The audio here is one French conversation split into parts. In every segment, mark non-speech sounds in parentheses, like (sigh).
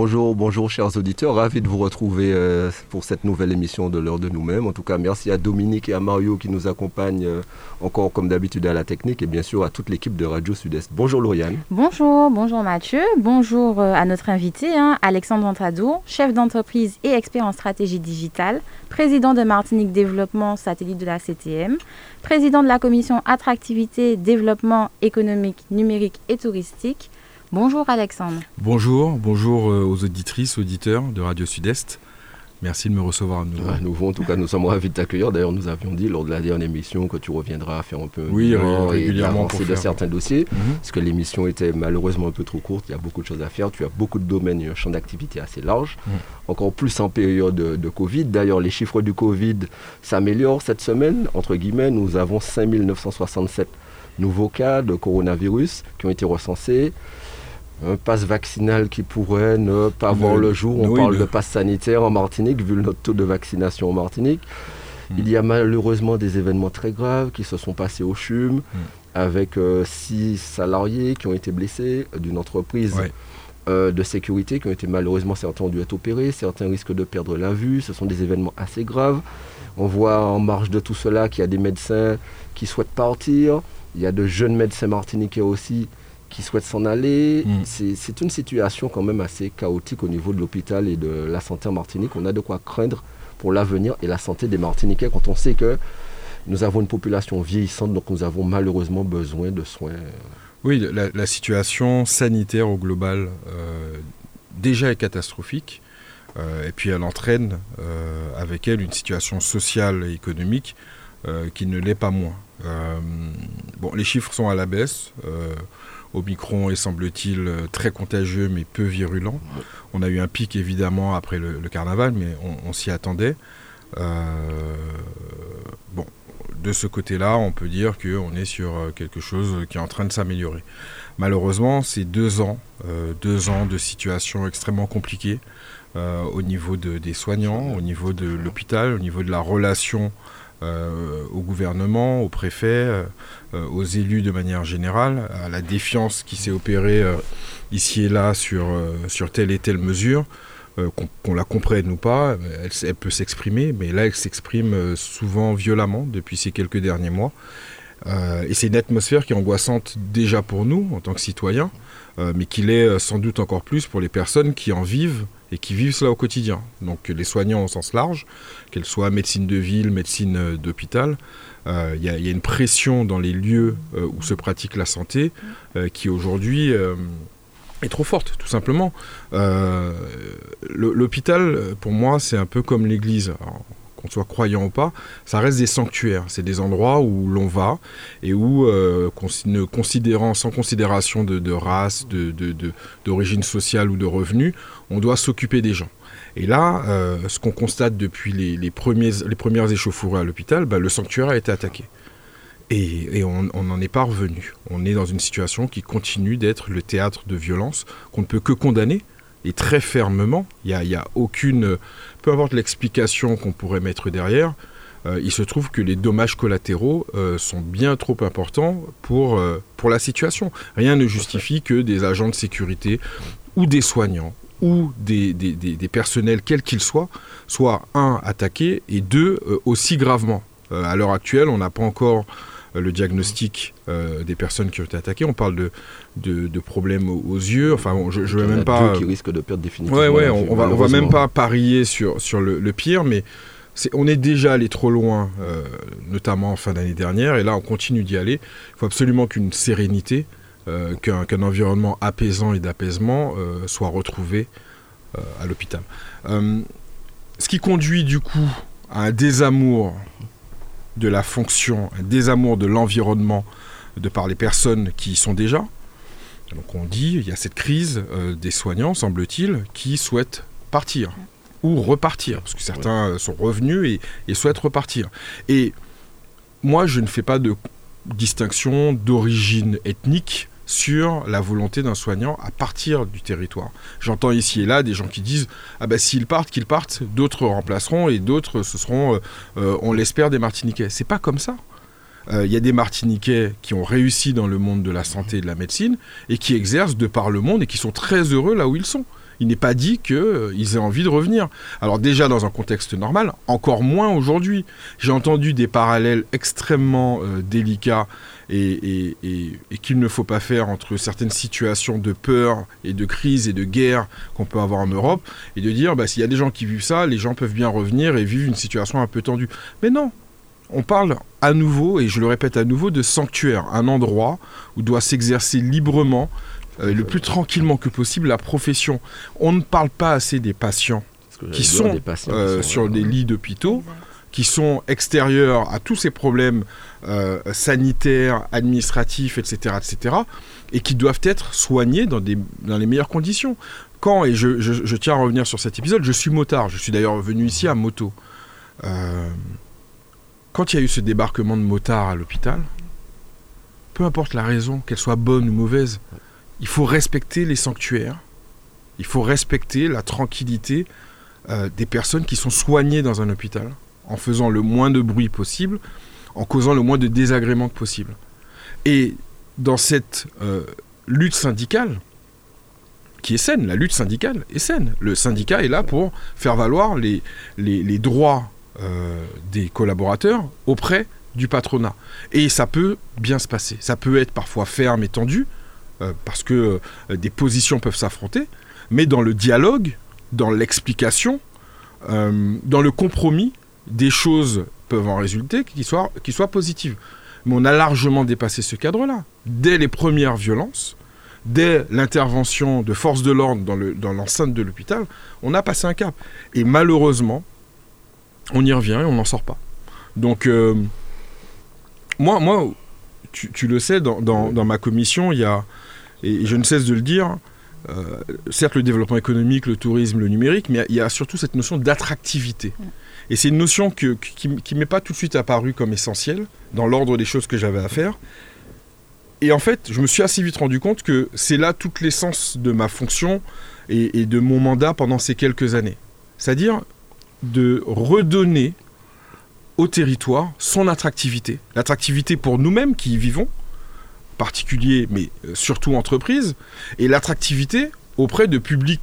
Bonjour, bonjour chers auditeurs, ravi de vous retrouver euh, pour cette nouvelle émission de l'heure de nous-mêmes. En tout cas, merci à Dominique et à Mario qui nous accompagnent euh, encore comme d'habitude à la technique et bien sûr à toute l'équipe de Radio Sud-Est. Bonjour Lauriane. Bonjour, bonjour Mathieu, bonjour euh, à notre invité hein, Alexandre Antadour, chef d'entreprise et expert en stratégie digitale, président de Martinique Développement Satellite de la CTM, président de la commission attractivité, développement économique, numérique et touristique Bonjour Alexandre. Bonjour, bonjour euh, aux auditrices, auditeurs de Radio Sud-Est. Merci de me recevoir à nouveau. À nouveau, en tout cas, nous sommes ravis de t'accueillir. D'ailleurs, nous avions dit lors de la dernière émission que tu reviendras faire un peu oui, régulièrement pour de certains dossiers, mhm. parce que l'émission était malheureusement un peu trop courte. Il y a beaucoup de choses à faire. Tu as beaucoup de domaines et un champ d'activité assez large, mhm. encore plus en période de, de Covid. D'ailleurs, les chiffres du Covid s'améliorent cette semaine. Entre guillemets, nous avons 5967 nouveaux cas de coronavirus qui ont été recensés un passe vaccinal qui pourrait ne pas voir le jour. On parle de passe sanitaire en Martinique, vu notre taux de vaccination en Martinique. Hmm. Il y a malheureusement des événements très graves qui se sont passés au CHUM, hmm. avec euh, six salariés qui ont été blessés d'une entreprise euh, de sécurité, qui ont été malheureusement, certains ont dû être opérés, certains risquent de perdre la vue. Ce sont des événements assez graves. On voit en marge de tout cela qu'il y a des médecins qui souhaitent partir. Il y a de jeunes médecins martiniquais aussi qui souhaitent s'en aller. Mm. C'est une situation quand même assez chaotique au niveau de l'hôpital et de la santé en Martinique. On a de quoi craindre pour l'avenir et la santé des Martiniquais quand on sait que nous avons une population vieillissante, donc nous avons malheureusement besoin de soins. Oui, la, situation sanitaire au global euh, déjà est catastrophique. Euh, et puis elle entraîne euh, avec elle une situation sociale et économique qui ne l'est pas moins. bon, les chiffres sont à la baisse. Omicron est, semble-t-il, euh, très contagieux mais peu virulent. On a eu un pic évidemment après le, carnaval, mais on, s'y attendait. Euh, bon, de ce côté-là, on peut dire qu'on est sur euh, quelque chose qui est en train de s'améliorer. Malheureusement, c'est deux ans, deux ans de situation extrêmement compliquée au niveau des soignants, au niveau de l'hôpital, au niveau de la relation euh, au gouvernement, au préfet, euh, aux élus de manière générale, à la défiance qui s'est opérée euh, ici et là sur, sur telle et telle mesure, qu'on la comprenne ou pas, elle, peut s'exprimer, mais là elle s'exprime souvent violemment depuis ces quelques derniers mois. et c'est une atmosphère qui est angoissante déjà pour nous en tant que citoyens, mais qui l'est sans doute encore plus pour les personnes qui en vivent et qui vivent cela au quotidien. Donc les soignants au sens large, qu'elles soient médecine de ville, médecine euh, d'hôpital, euh, il y, a une pression dans les lieux euh, où se pratique la santé qui aujourd'hui est trop forte, tout simplement. L'hôpital, pour moi, c'est un peu comme l'église qu'on soit croyant ou pas, ça reste des sanctuaires. C'est des endroits où l'on va et où, euh, ne considérant, sans considération de, race, d'origine de, sociale ou de revenus, on doit s'occuper des gens. Et là, euh, ce qu'on constate depuis les, premiers, les premières échauffourées à l'hôpital, bah, le sanctuaire a été attaqué. Et, on n'en est pas revenu. On est dans une situation qui continue d'être le théâtre de violence qu'on ne peut que condamner, et très fermement. Il n'y a, a, aucune peu importe l'explication qu'on pourrait mettre derrière, euh, il se trouve que les dommages collatéraux euh, sont bien trop importants pour, euh, pour la situation. Rien ne justifie que des agents de sécurité ou des soignants ou des, des, des, personnels, quels qu'ils soient, soient, un, attaqués et deux, aussi gravement. à l'heure actuelle, on n'a pas encore le diagnostic euh, des personnes qui ont été attaquées. On parle de, de, problèmes aux, yeux. Enfin, je ne vais même pas. qui risquent de perdre définitivement. Ouais, ouais, on, on, va, on va même pas parier sur, sur le, pire, mais on est déjà allé trop loin, euh, notamment en fin d'année dernière, et là on continue d'y aller. Il faut absolument qu'une sérénité, qu'un environnement apaisant et d'apaisement soit retrouvé à l'hôpital. ce qui conduit du coup à un désamour de la fonction, un désamour de l'environnement de par les personnes qui y sont déjà. Donc on dit, il y a cette crise euh, des soignants, semble-t-il, qui souhaitent partir ou repartir, parce que certains sont revenus et, souhaitent repartir. Et moi, je ne fais pas de distinction d'origine ethnique. Sur la volonté d'un soignant à partir du territoire. J'entends ici et là des gens qui disent ah ben s'ils partent, qu'ils partent, d'autres remplaceront et d'autres ce seront, euh, euh, on l'espère, des Martiniquais. C'est pas comme ça. Euh, il y a des Martiniquais qui ont réussi dans le monde de la santé et de la médecine et qui exercent de par le monde et qui sont très heureux là où ils sont. Il n'est pas dit qu'ils aient envie de revenir. Alors déjà dans un contexte normal, encore moins aujourd'hui. J'ai entendu des parallèles extrêmement délicats et, qu'il ne faut pas faire entre certaines situations de peur et de crise et de guerre qu'on peut avoir en Europe, et de dire, bah, s'il y a des gens qui vivent ça, les gens peuvent bien revenir et vivre une situation un peu tendue. Mais non, on parle à nouveau, et je le répète à nouveau, de sanctuaire, un endroit où doit s'exercer librement, euh, le plus tranquillement que possible, la profession. On ne parle pas assez des patients qui sont, euh, sur des lits d'hôpitaux qui sont extérieurs à tous ces problèmes euh, sanitaires, administratifs, etc., etc., et qui doivent être soignés dans, des, dans les meilleures conditions. Quand, et je, tiens à revenir sur cet épisode, je suis motard, je suis d'ailleurs venu ici à moto. Euh, quand il y a eu ce débarquement de motards à l'hôpital, peu importe la raison, qu'elle soit bonne ou mauvaise, il faut respecter les sanctuaires, il faut respecter la tranquillité euh, des personnes qui sont soignées dans un hôpital en faisant le moins de bruit possible, en causant le moins de désagréments possible. Et dans cette euh, lutte syndicale, qui est saine, la lutte syndicale est saine. Le syndicat est là pour faire valoir les, droits euh, des collaborateurs auprès du patronat. Et ça peut bien se passer. Ça peut être parfois ferme et tendu, parce que des positions peuvent s'affronter, mais dans le dialogue, dans l'explication, dans le compromis, des choses peuvent en résulter qui soient, qui soient positives. Mais on a largement dépassé ce cadre-là. Dès les premières violences, dès l'intervention de forces de l'ordre dans l'enceinte de l'hôpital, on a passé un cap. Et malheureusement, on y revient et on n'en sort pas. Donc, euh, moi, moi tu, le sais, dans, ma commission, il y a, et je ne cesse de le dire, euh, certes le développement économique, le tourisme, le numérique, mais il y a surtout cette notion d'attractivité. Et c'est une notion qui ne m'est pas tout de suite apparue comme essentielle dans l'ordre des choses que j'avais à faire. Et en fait, je me suis assez vite rendu compte que c'est là toute l'essence de ma fonction et, de mon mandat pendant ces quelques années. C'est-à-dire de redonner au territoire son attractivité. L'attractivité pour nous-mêmes qui y vivons, particuliers mais euh, surtout entreprises, et l'attractivité auprès de publics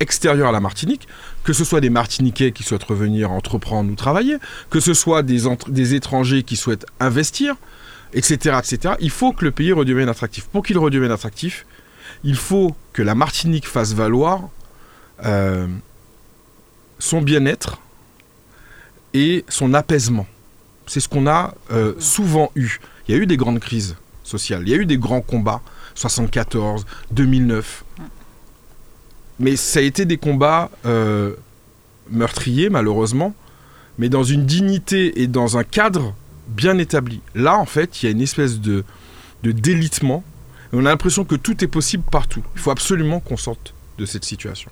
extérieurs à la Martinique, que ce soit des Martiniquais qui souhaitent revenir entreprendre ou travailler, que ce soit des, des étrangers qui souhaitent investir, etc., etc. Il faut que le pays redevienne attractif. Pour qu'il redevienne attractif, il faut que la Martinique fasse valoir euh, son bien-être et son apaisement. C'est ce qu'on a euh, souvent eu. Il y a eu des grandes crises il y a eu des grands combats, 74, 2009 mais ça a été des combats euh, meurtriers, malheureusement, mais dans une dignité et dans un cadre bien établi. Là, en fait, il y a une espèce de, de délitement. on a l'impression que tout est possible partout. Il faut absolument qu'on sorte de cette situation.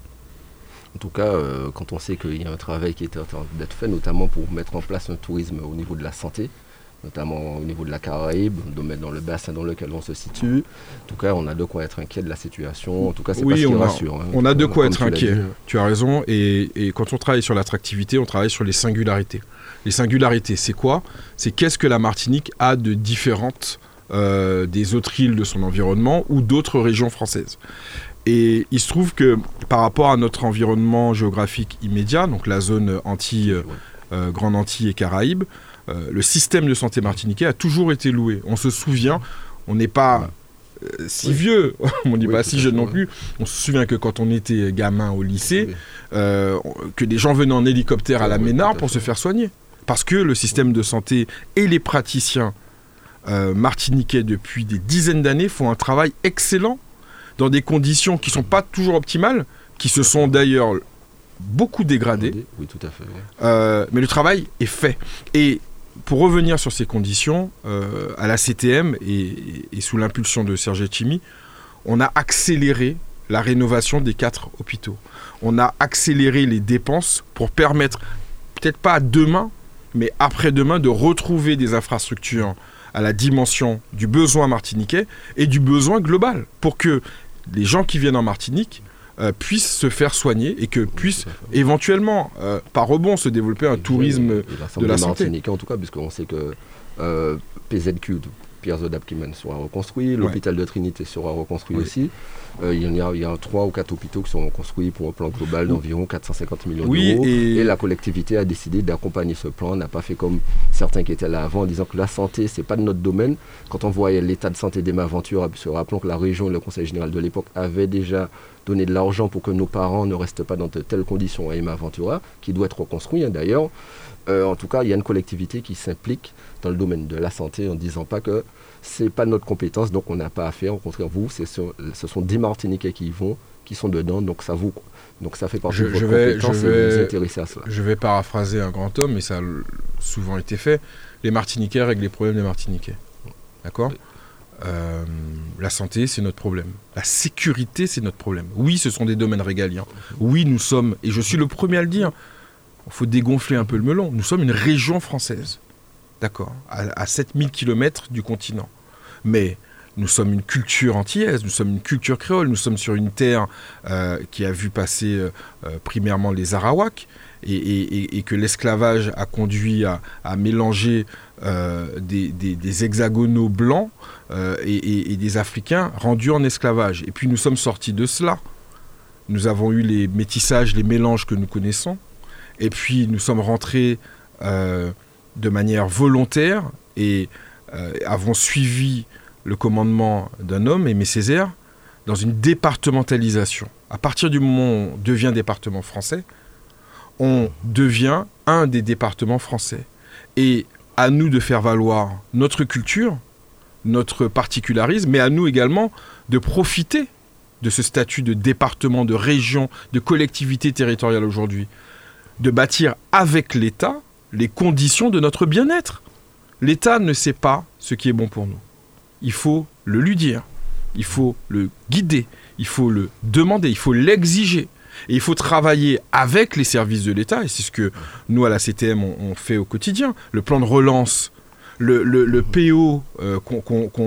En tout cas, euh, quand on sait qu'il y a un travail qui est en train d'être fait, notamment pour mettre en place un tourisme au niveau de la santé, notamment au niveau de la Caraïbe, dans le bassin dans lequel on se situe. En tout cas, on a de quoi être inquiet de la situation. En tout cas, c'est pas ce qui on rassure. Hein. On a de quoi être inquiet. Tu as raison. Et, quand on travaille sur l'attractivité, on travaille sur les singularités. Les singularités, c'est quoi? C'est qu'est-ce que la Martinique a de différente euh, des autres îles de son environnement ou d'autres régions françaises? Et il se trouve que par rapport à notre environnement géographique immédiat, donc la zone anti euh, euh, Grande Antilles et Caraïbes, euh, le système de santé martiniquais a toujours été loué. On se souvient, on n'est pas euh, si vieux, (laughs) on n'est pas si jeune non plus. On se souvient que quand on était gamin au lycée, euh, que des gens venaient en hélicoptère à la Ménard pour se faire soigner. Parce que le système de santé et les praticiens martiniquais depuis des dizaines d'années font un travail excellent dans des conditions qui ne sont pas toujours optimales, qui se sont d'ailleurs beaucoup dégradées. Oui, tout à fait. mais le travail est fait. Et pour revenir sur ces conditions, euh, à la CTM et, sous l'impulsion de Serge Chimi, on a accéléré la rénovation des quatre hôpitaux. On a accéléré les dépenses pour permettre, peut-être pas demain, mais après-demain, de retrouver des infrastructures à la dimension du besoin martiniquais et du besoin global pour que les gens qui viennent en Martinique euh, puissent se faire soigner et que puissent éventuellement, euh, par rebond, se développer un tourisme de la santé. en tout cas, puisqu'on sait que euh, PZQ, Pierre Zodapkiman sera reconstruit, l'hôpital de Trinité sera reconstruit aussi. il, y a, il y a trois ou quatre hôpitaux qui sont construits pour un plan global d'environ 450 millions d'euros. Et... la collectivité a décidé d'accompagner ce plan, n'a pas fait comme certains qui étaient là avant en disant que la santé, c'est pas de notre domaine. Quand on voyait l'état de santé d'Emaventura, se rappelons que la région et le conseil général de l'époque avaient déjà donner de l'argent pour que nos parents ne restent pas dans de telles conditions à Emma Ventura, qui doit être reconstruit hein, d'ailleurs. Euh, en tout cas, il y a une collectivité qui s'implique dans le domaine de la santé en ne disant pas que ce n'est pas notre compétence, donc on n'a pas à faire. Au contraire, vous, ce, ce sont des Martiniquais qui y vont, qui sont dedans, donc ça vous. Donc ça fait partie de votre compétence et vous, intéressez à cela. Je vais paraphraser un grand homme, mais ça a souvent été fait. Les Martiniquais règlent les problèmes des Martiniquais. D'accord? Euh, la santé, c'est notre problème. La sécurité, c'est notre problème. Oui, ce sont des domaines régaliens. Oui, nous sommes, et je suis le premier à le dire, il faut dégonfler un peu le melon. Nous sommes une région française. D'accord à, 7000 km du continent. Mais nous sommes une culture antillaise, nous sommes une culture créole, nous sommes sur une terre euh, qui a vu passer euh, primairement les Arawaks et, que l'esclavage a conduit à, mélanger des, des, hexagonaux blancs euh, et, des Africains rendus en esclavage. Et puis nous sommes sortis de cela. Nous avons eu les métissages, les mélanges que nous connaissons. Et puis nous sommes rentrés euh, de manière volontaire et euh, avons suivi le commandement d'un homme, Aimé Césaire, dans une départementalisation. À partir du moment où on devient département français, on devient un des départements français. Et à nous de faire valoir notre culture, notre particularisme, mais à nous également de profiter de ce statut de département, de région, de collectivité territoriale aujourd'hui, de bâtir avec l'État les conditions de notre bien-être. L'État ne sait pas ce qui est bon pour nous. Il faut le lui dire, il faut le guider, il faut le demander, il faut l'exiger. Et il faut travailler avec les services de l'État, et c'est ce que nous, à la CTM, on, fait au quotidien. Le plan de relance le, PO euh,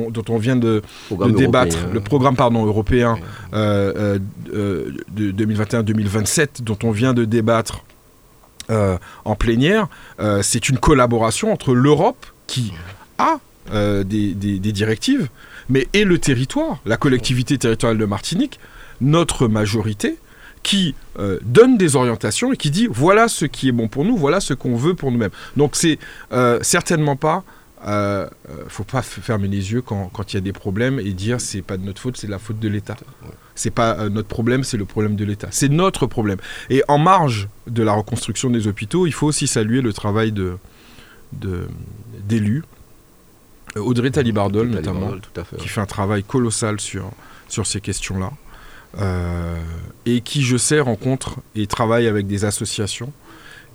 dont on vient de, débattre, le programme pardon, européen euh, euh, de 2021-2027 dont on vient de débattre en plénière, c'est une collaboration entre l'Europe qui a des, des, directives, mais et le territoire, la collectivité territoriale de Martinique, notre majorité, qui donne des orientations et qui dit voilà ce qui est bon pour nous, voilà ce qu'on veut pour nous-mêmes. Donc c'est certainement pas euh, euh, faut pas fermer les yeux quand, il y a des problèmes et dire c'est pas de notre faute, c'est la faute de l'État. C'est pas euh, notre problème, c'est le problème de l'État. C'est notre problème. Et en marge de la reconstruction des hôpitaux, il faut aussi saluer le travail de, d'élus. Audrey Talibardol, notamment, qui fait un travail colossal sur, sur ces questions-là. et qui, je sais, rencontre et travaille avec des associations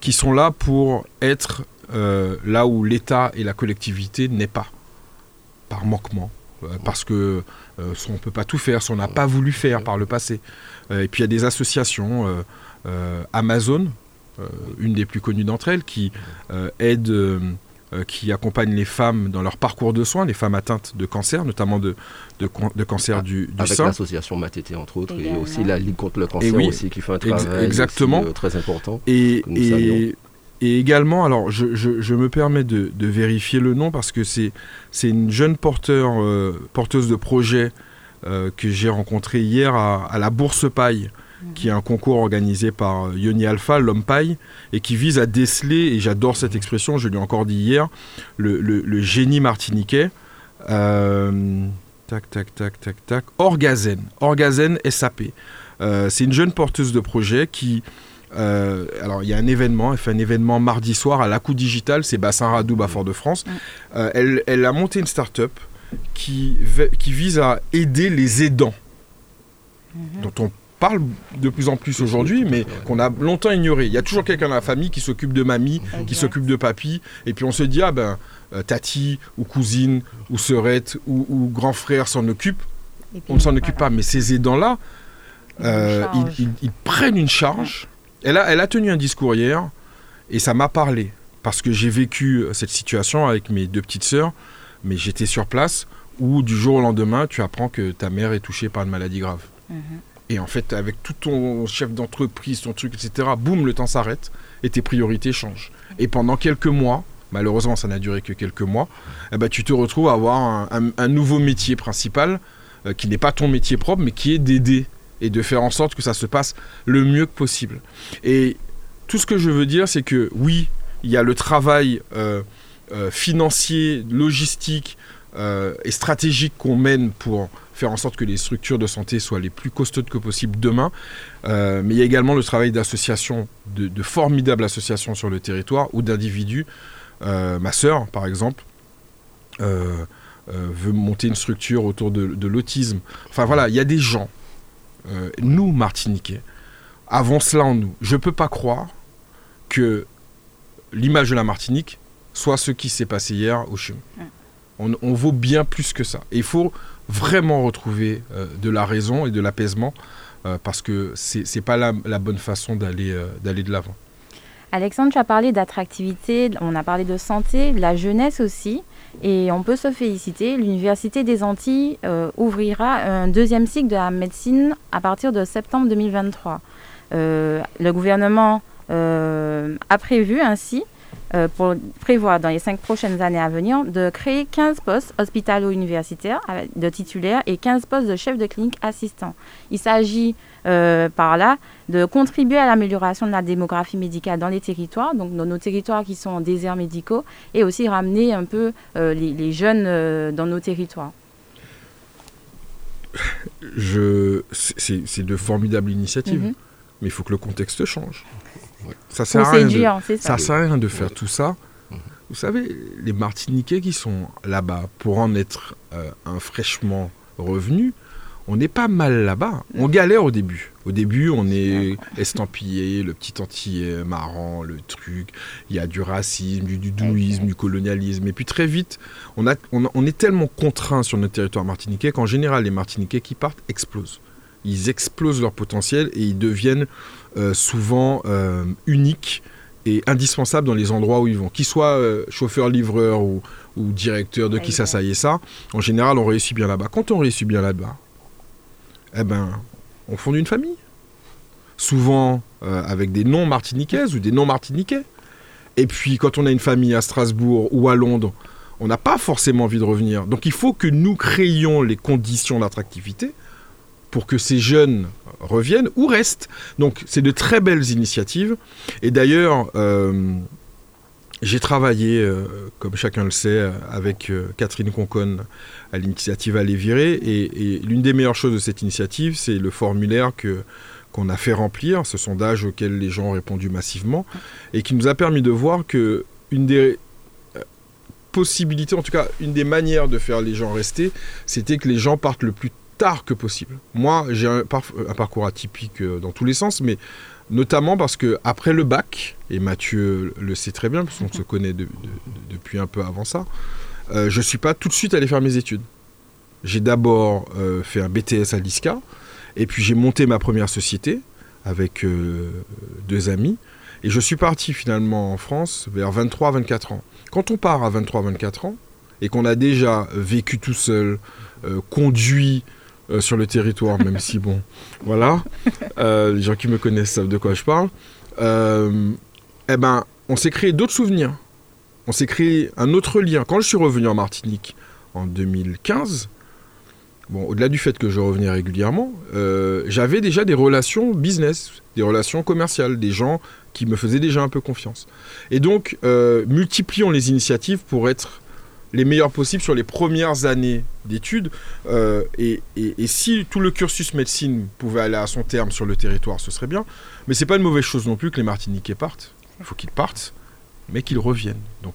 qui sont là pour être euh, là où l'État et la collectivité n'est pas, par manquement, euh, parce que euh, on ne peut pas tout faire, si on n'a pas voulu faire par le passé. et puis il y a des associations, Amazon, une des plus connues d'entre elles, qui aide qui accompagne les femmes dans leur parcours de soins, les femmes atteintes de cancer, notamment de, de, cancer du, du Avec l'association Matété, entre autres, et, aussi la Ligue contre le cancer aussi, qui fait un travail exactement. très important. Et, et, et également, alors je, je, me permets de, de, vérifier le nom parce que c'est une jeune porteur, euh, porteuse de projet euh, que j'ai rencontrée hier à, à, la Bourse Paille, mhm. qui est un concours organisé par euh, Yoni Alpha, l'homme paille, et qui vise à déceler, et j'adore cette expression, je l'ai encore dit hier, le, le, le génie martiniquais. tac, tac, tac, tac, tac. Orgazen, Orgazen SAP. c'est une jeune porteuse de projet qui euh, alors, il y a un événement, elle fait un événement mardi soir à la coup digital, c'est Bassin Radoub à Fort-de-France. Euh, elle, a monté une start-up qui, qui vise à aider les aidants, mhm. dont on parle de plus en plus aujourd'hui, mais qu'on a longtemps ignoré. Il y a toujours quelqu'un dans la famille qui s'occupe de mamie, qui s'occupe de papy, et puis on se dit, ah ben, euh, tati, ou cousine, ou sœurette, ou, grand frère s'en occupe. On ne s'en occupe pas, mais ces aidants-là, ils, prennent une charge elle a, tenu un discours hier et ça m'a parlé parce que j'ai vécu euh, cette situation avec mes deux petites sœurs mais j'étais sur place où du jour au lendemain, tu apprends que ta mère est touchée par une maladie grave. Mhm. Et en fait, avec tout ton chef d'entreprise, ton truc, etc., boum, le temps s'arrête et tes priorités changent. Et pendant quelques mois, malheureusement ça n'a duré que quelques mois, eh ben, tu te retrouves à avoir un, un- un nouveau métier principal euh, qui n'est pas ton métier propre, mais qui est d'aider et de faire en sorte que ça se passe le mieux que possible. Et tout ce que je veux dire, c'est que oui, il y a le travail euh, euh, financier, logistique euh, et stratégique qu'on mène pour faire en sorte que les structures de santé soient les plus costaudes que possible demain. Mais il y a également le travail d'associations, de, formidables associations sur le territoire ou d'individus. Ma sœur, par exemple, veut monter une structure autour de l'autisme. Enfin voilà, il y a des gens, euh, nous, Martiniquais, avons cela en nous. Je ne peux pas croire que l'image de la Martinique soit ce qui s'est passé hier au CHUM. On, on vaut bien plus que ça. Et il faut vraiment retrouver euh, de la raison et de l'apaisement euh, parce que c'est c'est pas la, la bonne façon d'aller euh, d'aller de l'avant. Alexandre, tu as parlé d'attractivité, on a parlé de santé, de la jeunesse aussi. Et on peut se féliciter, l'Université des Antilles euh, ouvrira un deuxième cycle de la médecine à partir de septembre 2023. Euh, le gouvernement euh, a prévu ainsi, pour prévoir dans les cinq prochaines années à venir, de créer 15 postes hospitalo-universitaires de titulaires et 15 postes de chefs de clinique assistants. Il s'agit euh, par là de contribuer à l'amélioration de la démographie médicale dans les territoires, donc dans nos territoires qui sont en déserts médicaux, et aussi ramener un peu euh, les, les jeunes euh, dans nos territoires. Je, c'est c'est de formidables initiatives, Mhm. mais il faut que le contexte change. Ouais. Ça sert à rien de- séduire, c'est ça. Ça sert à rien de faire tout ça. Mhm. Vous savez, les Martiniquais qui sont là-bas, pour en être euh, un fraîchement revenu, on n'est pas mal là-bas. On galère au début. Au début, on est estampillé, le petit antillais marrant, le truc. Il y a du racisme, du, du douisme, du colonialisme. Et puis très vite, on, a, on, a- on est tellement contraint sur notre territoire martiniquais qu'en général, les Martiniquais qui partent explosent. Ils explosent leur potentiel et ils deviennent euh, souvent euh, uniques et indispensables dans les endroits où ils vont. Qu'ils soient euh, chauffeur-livreur ou, ou directeur de qui ça, ça y est ça, en général, on réussit bien là-bas. Quand on réussit bien là-bas, eh ben, on fonde une famille. Souvent euh, avec des noms martiniquaises ou des noms martiniquais. Et puis, quand on a une famille à Strasbourg ou à Londres, on n'a pas forcément envie de revenir. Donc, il faut que nous créions les conditions d'attractivité pour que ces jeunes reviennent ou restent. Donc, c'est de très belles initiatives. Et d'ailleurs, euh, j'ai travaillé, euh, comme chacun le sait, avec euh, Catherine Conconne à l'initiative Aller virer. Et, l'une des meilleures choses de cette initiative, c'est le formulaire que qu'on a fait remplir, ce sondage auquel les gens ont répondu massivement, et qui nous a permis de voir que une des euh, possibilités, en tout cas une des manières de faire les gens rester, c'était que les gens partent le plus tard que possible. Moi, j'ai un, un parcours atypique dans tous les sens, mais notamment parce que après le bac, et Mathieu le sait très bien, parce qu'on se connaît de- de- de- depuis un peu avant ça, euh, je ne suis pas tout de suite allé faire mes études. J'ai d'abord euh, fait un BTS à l'ISCA, et puis j'ai monté ma première société avec euh, deux amis, et je suis parti finalement en France vers 23-24 ans. Quand on part à 23-24 ans, et qu'on a déjà vécu tout seul, conduit euh, sur le territoire, même si bon, voilà, euh, les gens qui me connaissent savent de quoi je parle, euh, eh ben, on s'est créé d'autres souvenirs. On s'est créé un autre lien. Quand je suis revenu en Martinique en 2015, bon, au-delà du fait que je revenais régulièrement, j'avais déjà des relations business, des relations commerciales, des gens qui me faisaient déjà un peu confiance. Et donc, multiplions les initiatives pour être les meilleurs possibles sur les premières années d'études. Euh, et, et- et si tout le cursus médecine pouvait aller à son terme sur le territoire, ce serait bien. Mais c'est pas une mauvaise chose non plus que les Martiniquais partent. Il faut qu'ils partent, mais qu'ils reviennent. Donc,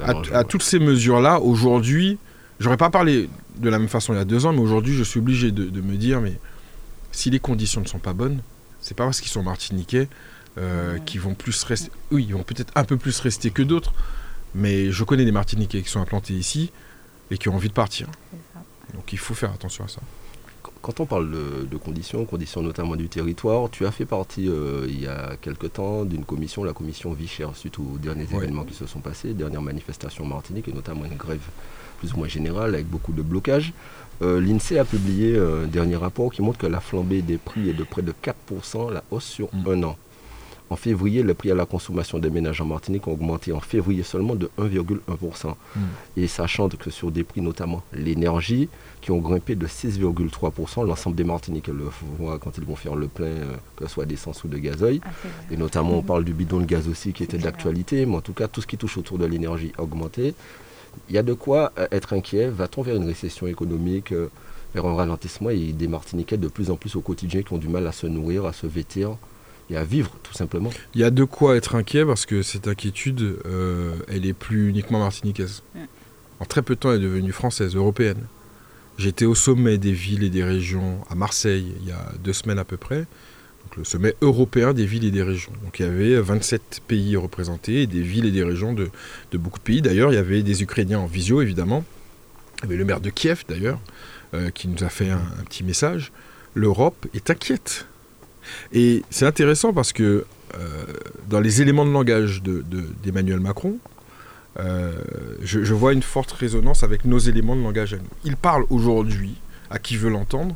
à, marge, à ouais. toutes ces mesures-là, aujourd'hui, j'aurais pas parlé de la même façon il y a deux ans, mais aujourd'hui, je suis obligé de, de me dire, mais si les conditions ne sont pas bonnes, c'est pas parce qu'ils sont martiniquais euh, qu'ils vont plus rester. Oui, ils vont peut-être un peu plus rester que d'autres, mais je connais des Martiniquais qui sont implantés ici et qui ont envie de partir. Donc il faut faire attention à ça. quand on parle de, conditions, conditions notamment du territoire, tu as fait partie euh, il y a quelque temps d'une commission, la commission Vichère, suite aux derniers événements qui se sont passés, dernières manifestations en Martinique et notamment une grève plus ou moins générale avec beaucoup de blocages. Euh, L'INSEE a publié un dernier rapport qui montre que la flambée des prix est de près de 4%, la hausse sur mm. un an. En février, les prix à la consommation des ménages en Martinique ont augmenté en février seulement de 1,1%. Hmm. Et sachant que sur des prix notamment l'énergie, qui ont grimpé de 6,3%, l'ensemble des Martiniquais le voient quand ils vont faire le plein, euh, que ce soit d'essence ou de gazoil. Ah, et notamment, on hmm. parle du bidon de gaz aussi qui était d'actualité, mais en tout cas, tout ce qui touche autour de l'énergie a augmenté. Il y a de quoi euh, être inquiet. Va-t-on vers une récession économique euh, vers un ralentissement? Et des Martiniquais de plus en plus au quotidien qui ont du mal à se nourrir, à se vêtir, et à vivre tout simplement. Il y a de quoi être inquiet parce que cette inquiétude, euh, elle est plus uniquement martiniquaise. En très peu de temps, elle est devenue française, européenne. J'étais au sommet des villes et des régions à Marseille il y a deux semaines à peu près, donc le sommet européen des villes et des régions. Donc il y avait 27 pays représentés, et des villes et des régions de, beaucoup de pays. D'ailleurs, il y avait des Ukrainiens en visio évidemment. Il y avait le maire de Kiev d'ailleurs, euh, qui nous a fait un petit message. L'Europe est inquiète et c'est intéressant parce que euh, dans les éléments de langage d'Emmanuel Macron, euh, je, vois une forte résonance avec nos éléments de langage à nous. Il parle aujourd'hui, à qui veut l'entendre,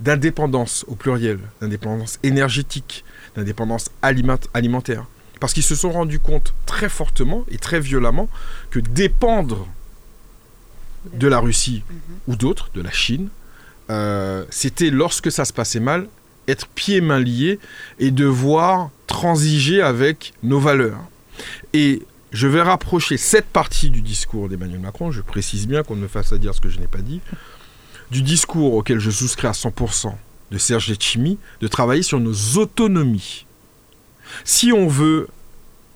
d'indépendance au pluriel, d'indépendance énergétique, d'indépendance alimentaire. Parce qu'ils se sont rendus compte très fortement et très violemment que dépendre de la Russie mhm. ou d'autres, de la Chine, euh, c'était lorsque ça se passait mal, être pieds mains liés et devoir transiger avec nos valeurs. Et je vais rapprocher cette partie du discours d'Emmanuel Macron, je précise bien qu'on ne me fasse à dire ce que je n'ai pas dit, du discours auquel je souscris à 100% de Serge Letchimi, de travailler sur nos autonomies. Si on veut,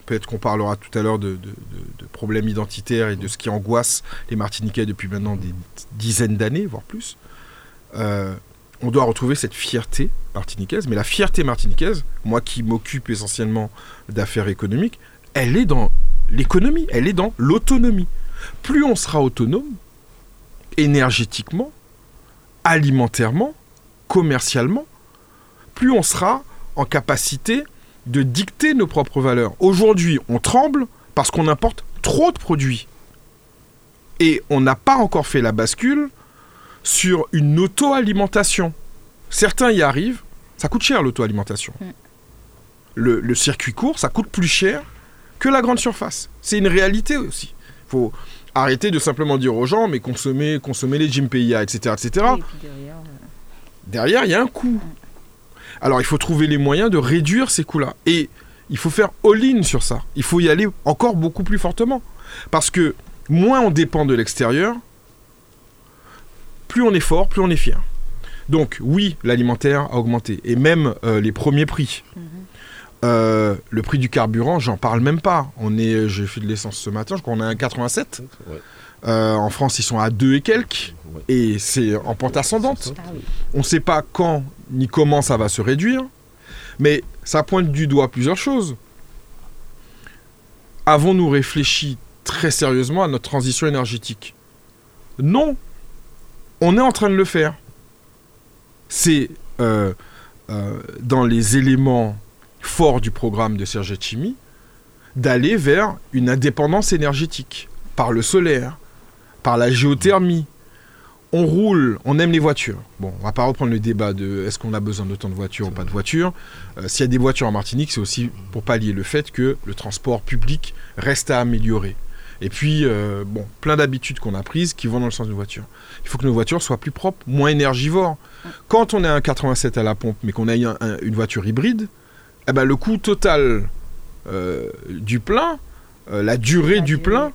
peut-être qu'on parlera tout à l'heure de, problèmes identitaires et de ce qui angoisse les Martiniquais depuis maintenant des dizaines d'années, voire plus, euh, on doit retrouver cette fierté martiniquaise. Mais la fierté martiniquaise, moi qui m'occupe essentiellement d'affaires économiques, elle est dans l'économie, elle est dans l'autonomie. Plus on sera autonome, énergétiquement, alimentairement, commercialement, plus on sera en capacité de dicter nos propres valeurs. Aujourd'hui, on tremble parce qu'on importe trop de produits. Et on n'a pas encore fait la bascule sur une auto-alimentation. Certains y arrivent, ça coûte cher l'auto-alimentation. Mm. Le, circuit court, ça coûte plus cher que la grande surface. C'est une réalité aussi. Il faut arrêter de simplement dire aux gens, mais consommer, consommer les Jimpeya, etc. etc. derrière, il y a un coût. Mm. Alors il faut trouver les moyens de réduire ces coûts-là. Et il faut faire all-in sur ça. Il faut y aller encore beaucoup plus fortement. Parce que moins on dépend de l'extérieur, plus on est fort, plus on est fier. Donc oui, l'alimentaire a augmenté, et même euh, les premiers prix. Mhm. Euh, le prix du carburant, j'en parle même pas. On est, j'ai fait de l'essence ce matin, je crois qu'on est à 87. Euh, en France, ils sont à 2 et quelques, et c'est en pente ascendante. Ah on ne sait pas quand ni comment ça va se réduire, mais ça pointe du doigt plusieurs choses. Avons-nous réfléchi très sérieusement à notre transition énergétique? Non, on est en train de le faire. C'est euh, euh, dans les éléments forts du programme de Serge Chimi d'aller vers une indépendance énergétique par le solaire, par la géothermie. On roule, on aime les voitures. Bon, on va pas reprendre le débat de est-ce qu'on a besoin d'autant de voitures ou pas de voitures. Euh, s'il y a des voitures en Martinique, c'est aussi pour pallier le fait que le transport public reste à améliorer. Et puis, euh, bon, plein d'habitudes qu'on a prises qui vont dans le sens d'une voiture. Il faut que nos voitures soient plus propres, moins énergivores. Quand on a un 87 à la pompe, mais qu'on a une voiture hybride, eh ben, le coût total euh, du plein, euh, la durée du plein,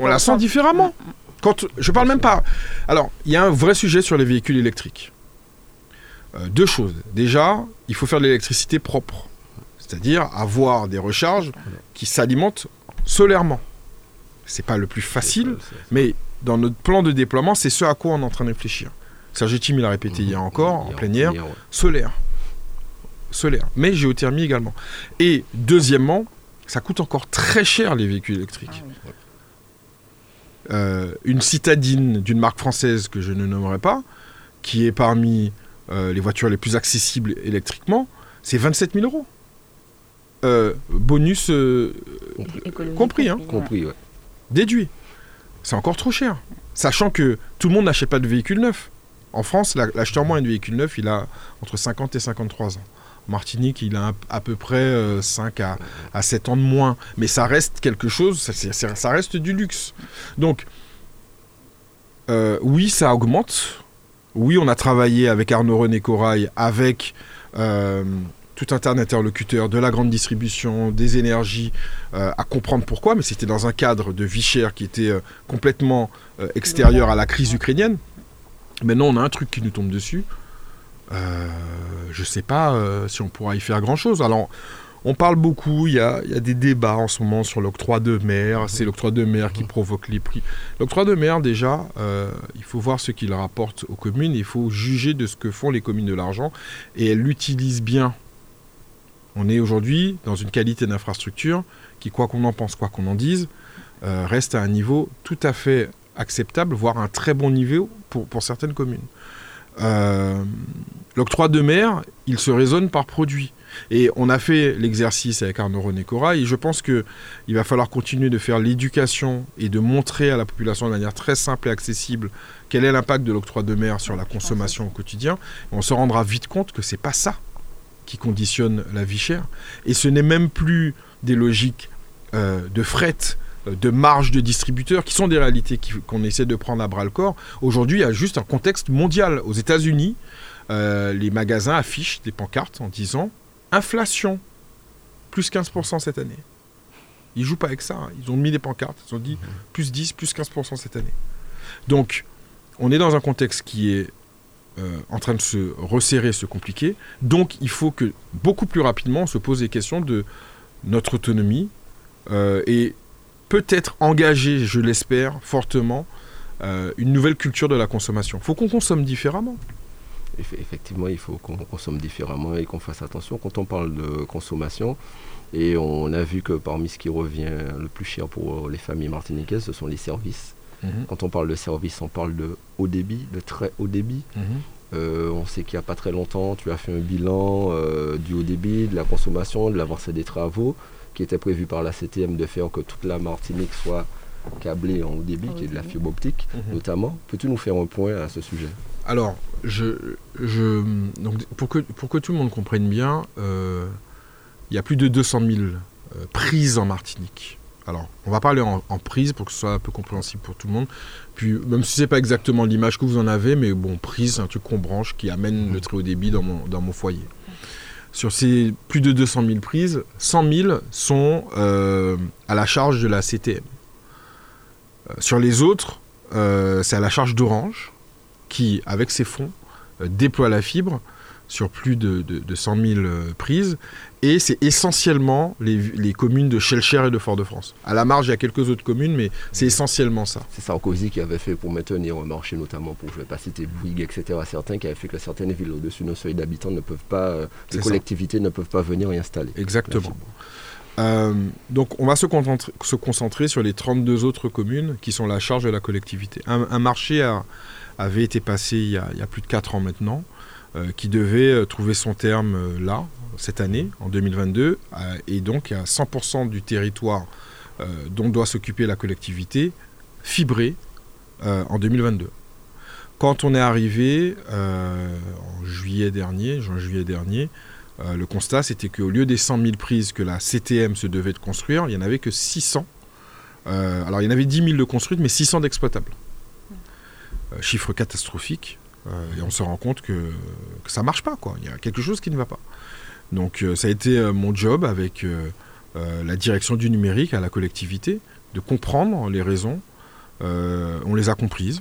on la sent différemment. Mm, mm. Quand, je parle même pas. Alors, il y a un vrai sujet sur les véhicules électriques. deux choses. Déjà, il faut faire de l'électricité propre. C'est-à-dire avoir des recharges qui s'alimentent solairement. C'est pas le plus facile, mais dans notre plan de déploiement, c'est ce à quoi on est en train de réfléchir. Serge Tim, il a répété hier mhm. encore, en plein air, solaire. Solaire, mais géothermie également. Et deuxièmement, ça coûte encore très cher les véhicules électriques. Ah euh, une citadine d'une marque française que je ne nommerai pas, qui est parmi les voitures les plus accessibles électriquement, c'est 27 000 euros. Bonus compris, hein. compris déduit. C'est encore trop cher. Sachant que tout le monde n'achète pas de véhicule neuf. En France, l'acheteur moyen de véhicule neuf, il a entre 50 et 53 ans. En Martinique, il a à peu près 5 euh, à, 7 ans de moins. Mais ça reste quelque chose, ça, reste du luxe. Donc, euh, oui, ça augmente. Oui, on a travaillé avec Arnaud René Corail, avec euh, tout un tas d'interlocuteurs de la grande distribution, des énergies, euh, à comprendre pourquoi, mais c'était dans un cadre de vie chère qui était euh, complètement euh, extérieur à la crise ukrainienne. Maintenant, on a un truc qui nous tombe dessus. je ne sais pas si on pourra y faire grand-chose. Alors, on parle beaucoup, il y a, des débats en ce moment sur l'octroi de mer. C'est l'octroi de mer qui provoque les prix. L'octroi de mer, déjà, il faut voir ce qu'il rapporte aux communes. Il faut juger de ce que font les communes de l'argent. Et elles l'utilisent bien on est aujourd'hui dans une qualité d'infrastructure qui, quoi qu'on en pense, quoi qu'on en dise, euh, reste à un niveau tout à fait acceptable, voire un très bon niveau pour, certaines communes. Euh, l'octroi de mer, il se raisonne par produit. Et on a fait l'exercice avec Arnaud René Cora, et je pense qu'il va falloir continuer de faire l'éducation et de montrer à la population de manière très simple et accessible quel est l'impact de l'octroi de mer sur la consommation au quotidien. on se rendra vite compte que c'est pas ça qui conditionne la vie chère. Et ce n'est même plus des logiques euh, de fret, euh, de marge de distributeurs, qui sont des réalités qu'on essaie de prendre à bras le corps. Aujourd'hui, il y a juste un contexte mondial. Aux États-Unis, euh, les magasins affichent des pancartes en disant inflation, plus 15% cette année. Ils jouent pas avec ça. Hein. Ils ont mis des pancartes. Ils ont dit plus 10, plus 15% cette année. Donc, on est dans un contexte qui est euh, en train de se resserrer, se compliquer. Donc il faut que beaucoup plus rapidement on se pose des questions de notre autonomie euh, et peut-être engager, je l'espère fortement, euh, une nouvelle culture de la consommation. Il faut qu'on consomme différemment. Effectivement, il faut qu'on consomme différemment et qu'on fasse attention quand on parle de consommation. Et on a vu que parmi ce qui revient le plus cher pour les familles martiniquaises, ce sont les services. Mhm. Quand on parle de service, on parle de haut débit, de très haut débit. Mhm. Euh, on sait qu'il n'y a pas très longtemps, tu as fait un bilan euh, du haut débit, de la consommation, de l'avancée des travaux, qui était prévu par la CTM de faire que toute la Martinique soit câblée en haut débit, qui est de la fibre optique mhm. notamment. Peux-tu nous faire un point à ce sujet? Alors, je, je, donc pour, que, pour que tout le monde comprenne bien, euh, il y a plus de 200 000 prises en Martinique. Alors, on va parler en, prise pour que ce soit un peu compréhensible pour tout le monde. Puis, même si c'est pas exactement l'image que vous en avez, mais bon, prise, c'est un truc qu'on branche qui amène le très haut débit dans mon, foyer. Sur ces plus de 200 000 prises, 100 000 sont euh, à la charge de la CTM. Euh, sur les autres, euh, c'est à la charge d'Orange, qui, avec ses fonds, déploie la fibre sur plus de, de, 100 000 euh, prises. Et c'est essentiellement les, communes de Chelcher et de Fort-de-France. À la marge, il y a quelques autres communes, mais c'est essentiellement ça. C'est Sarkozy qui avait fait pour maintenir un marché, notamment pour, je ne vais pas citer Bouygues, etc., certains qui avaient fait que certaines villes au-dessus de nos seuils d'habitants ne peuvent pas, euh, les collectivités ne peuvent pas venir y installer. Exactement. Euh, donc on va se concentrer, se concentrer, sur les 32 autres communes qui sont la charge de la collectivité. Un, marché avait été passé il y, a, il y, a, plus de 4 ans maintenant. Euh, qui devait euh, trouver son terme euh, là, cette année, en 2022, et donc à 100% du territoire dont doit s'occuper la collectivité, fibré en 2022. Quand on est arrivé en juillet dernier, juin-juillet dernier, le constat c'était qu'au lieu des 100 000 prises que la CTM se devait de construire, il n'y en avait que 600. alors il y en avait 10 000 de construites, mais 600 d'exploitables. chiffre catastrophique. Euh, et on se rend compte que, ça ne marche pas, quoi. Il y a quelque chose qui ne va pas. Donc euh, ça a été euh, mon job avec la direction du numérique à la collectivité de comprendre les raisons. on les a comprises.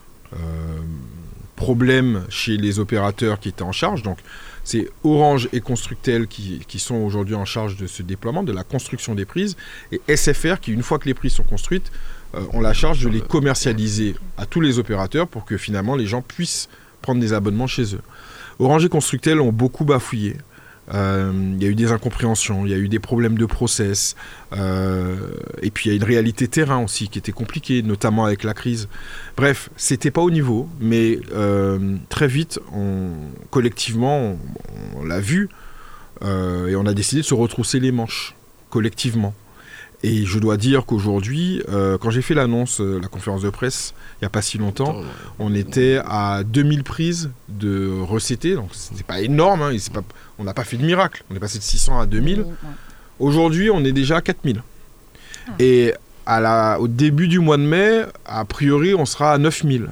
problème chez les opérateurs qui étaient en charge. Donc c'est Orange et Constructel qui, qui sont aujourd'hui en charge de ce déploiement, de la construction des prises, et SFR qui, une fois que les prises sont construites, ont la charge de les commercialiser à tous les opérateurs pour que finalement les gens puissent prendre des abonnements chez eux. Orange et Constructel ont beaucoup bafouillé. Euh, il y a eu des incompréhensions, il y a eu des problèmes de process, euh, et puis il y a une réalité terrain aussi qui était compliquée, notamment avec la crise. Bref, c'était pas au niveau, mais euh, très vite, collectivement, on, l'a vu, et on a décidé de se retrousser les manches, collectivement. Et je dois dire qu'aujourd'hui, quand j'ai fait l'annonce, la conférence de presse, il n'y a pas si longtemps, on était à 2000 prises de recettés, donc c'est pas énorme, hein, pas, on n'a pas fait de miracle. On est passé de 600 à 2000. Aujourd'hui, on est déjà à 4000. Ah. Et à la, au début du mois de mai, a priori, on sera à 9000.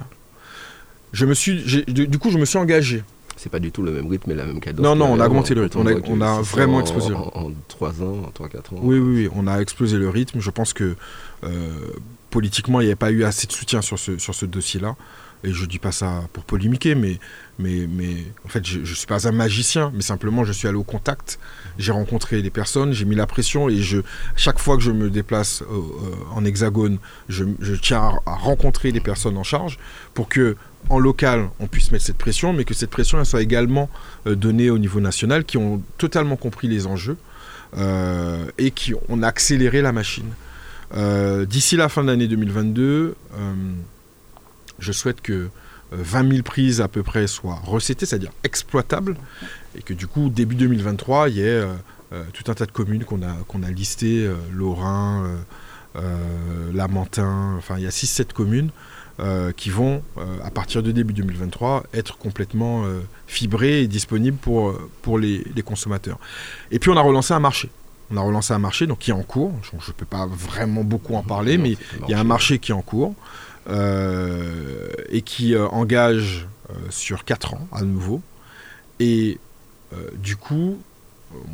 Je me suis, du coup, je me suis engagé. C'est pas du tout le même rythme et la même cadence. Non, non, on a augmenté le rythme. On a, vraiment explosé. En, en, 3 ans, en 3-4 ans. Oui, oui, oui, on a explosé le rythme. Je pense que euh, politiquement, il n'y avait pas eu assez de soutien sur ce, sur ce dossier-là et je dis pas ça pour polémiquer, mais, mais, mais en fait, je ne suis pas un magicien, mais simplement, je suis allé au contact, j'ai rencontré des personnes, j'ai mis la pression, et je, chaque fois que je me déplace euh, euh, en hexagone, je, tiens à, rencontrer les personnes en charge pour que, en local, on puisse mettre cette pression, mais que cette pression soit également euh, donnée au niveau national, qui ont totalement compris les enjeux et qui ont accéléré la machine. D'ici la fin de l'année 2022, je souhaite que 20 euh, 000 prises à peu près soient recétées, c'est-à-dire exploitables, et que du coup, début 2023, il y ait euh, euh, tout un tas de communes qu'on a, qu'on a listées, Lorrain, Lamentin, enfin il y a 6-7 communes qui vont, à partir de début 2023, être complètement fibrées et disponibles pour, pour les, les, consommateurs. Et puis on a relancé un marché. On a relancé un marché donc, qui est en cours. Je ne peux pas vraiment beaucoup en parler, mais il y a un marché qui est en cours. Euh, et qui euh, engage euh, sur 4 ans à nouveau. Et du coup,